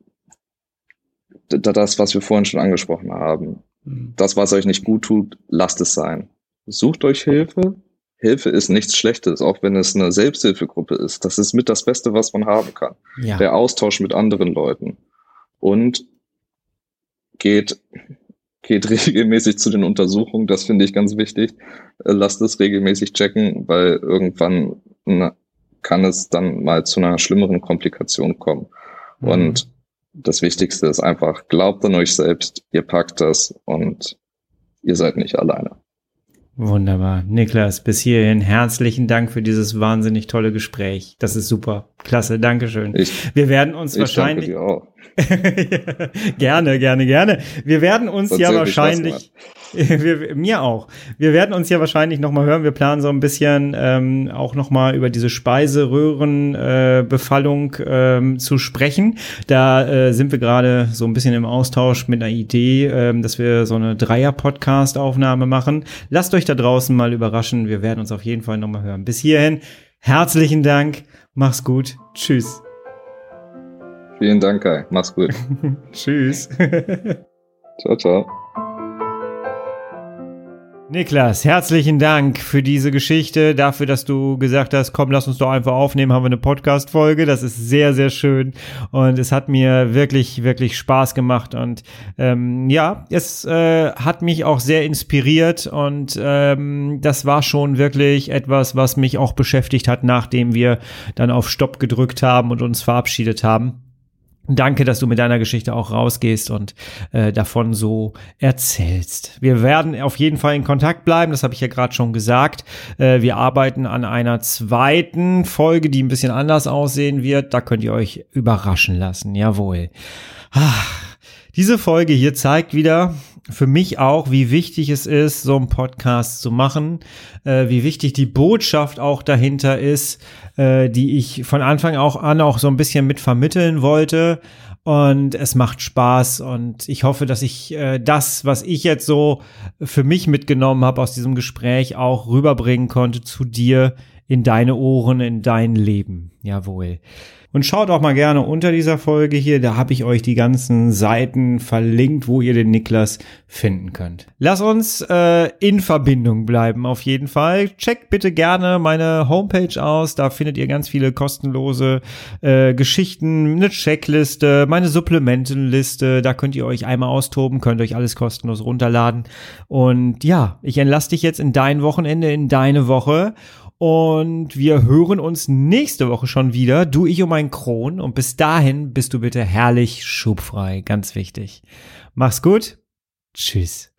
das, was wir vorhin schon angesprochen haben, mhm. das, was euch nicht gut tut, lasst es sein. Sucht euch Hilfe. Hilfe ist nichts Schlechtes, auch wenn es eine Selbsthilfegruppe ist. Das ist mit das Beste, was man haben kann. Ja. Der Austausch mit anderen Leuten. Und geht, geht *laughs* regelmäßig zu den Untersuchungen. Das finde ich ganz wichtig. Lasst es regelmäßig checken, weil irgendwann eine kann es dann mal zu einer schlimmeren Komplikation kommen. Mhm. Und das Wichtigste ist einfach, glaubt an euch selbst, ihr packt das und ihr seid nicht alleine. Wunderbar. Niklas, bis hierhin herzlichen Dank für dieses wahnsinnig tolle Gespräch. Das ist super. Klasse, Dankeschön. Ich, Wir werden uns wahrscheinlich. *laughs* Gerne, gerne, gerne. Wir werden uns das ja wahrscheinlich, *laughs* wir, mir auch. Wir werden uns ja wahrscheinlich noch mal hören. Wir planen so ein bisschen ähm, auch noch mal über diese Speiseröhrenbefallung äh, ähm, zu sprechen. Da äh, sind wir gerade so ein bisschen im Austausch mit einer Idee, ähm, dass wir so eine Dreier-Podcast-Aufnahme machen. Lasst euch da draußen mal überraschen. Wir werden uns auf jeden Fall noch mal hören. Bis hierhin herzlichen Dank. Mach's gut. Tschüss. Vielen Dank, Kai. Mach's gut. *laughs* Tschüss. *laughs* ciao, ciao. Niklas, herzlichen Dank für diese Geschichte, dafür, dass du gesagt hast, komm, lass uns doch einfach aufnehmen, haben wir eine Podcast-Folge. Das ist sehr, sehr schön und es hat mir wirklich, wirklich Spaß gemacht und ähm, ja, es äh, hat mich auch sehr inspiriert und ähm, das war schon wirklich etwas, was mich auch beschäftigt hat, nachdem wir dann auf Stopp gedrückt haben und uns verabschiedet haben. Danke, dass du mit deiner Geschichte auch rausgehst und äh, davon so erzählst. Wir werden auf jeden Fall in Kontakt bleiben, das habe ich ja gerade schon gesagt. Äh, wir arbeiten an einer zweiten Folge, die ein bisschen anders aussehen wird. Da könnt ihr euch überraschen lassen. Jawohl. Ach, diese Folge hier zeigt wieder, für mich auch, wie wichtig es ist, so einen Podcast zu machen, äh, wie wichtig die Botschaft auch dahinter ist, äh, die ich von Anfang auch an auch so ein bisschen mit vermitteln wollte. Und es macht Spaß und ich hoffe, dass ich äh, das, was ich jetzt so für mich mitgenommen habe aus diesem Gespräch, auch rüberbringen konnte zu dir in deine Ohren, in dein Leben. Jawohl. Und schaut auch mal gerne unter dieser Folge hier, da habe ich euch die ganzen Seiten verlinkt, wo ihr den Niklas finden könnt. Lass uns äh, in Verbindung bleiben auf jeden Fall. Checkt bitte gerne meine Homepage aus, da findet ihr ganz viele kostenlose äh, Geschichten, eine Checkliste, meine Supplementenliste, da könnt ihr euch einmal austoben, könnt euch alles kostenlos runterladen. Und ja, ich entlasse dich jetzt in dein Wochenende, in deine Woche. Und wir hören uns nächste Woche schon wieder. Du, ich und mein Kron. Und bis dahin bist du bitte herrlich schubfrei. Ganz wichtig. Mach's gut. Tschüss.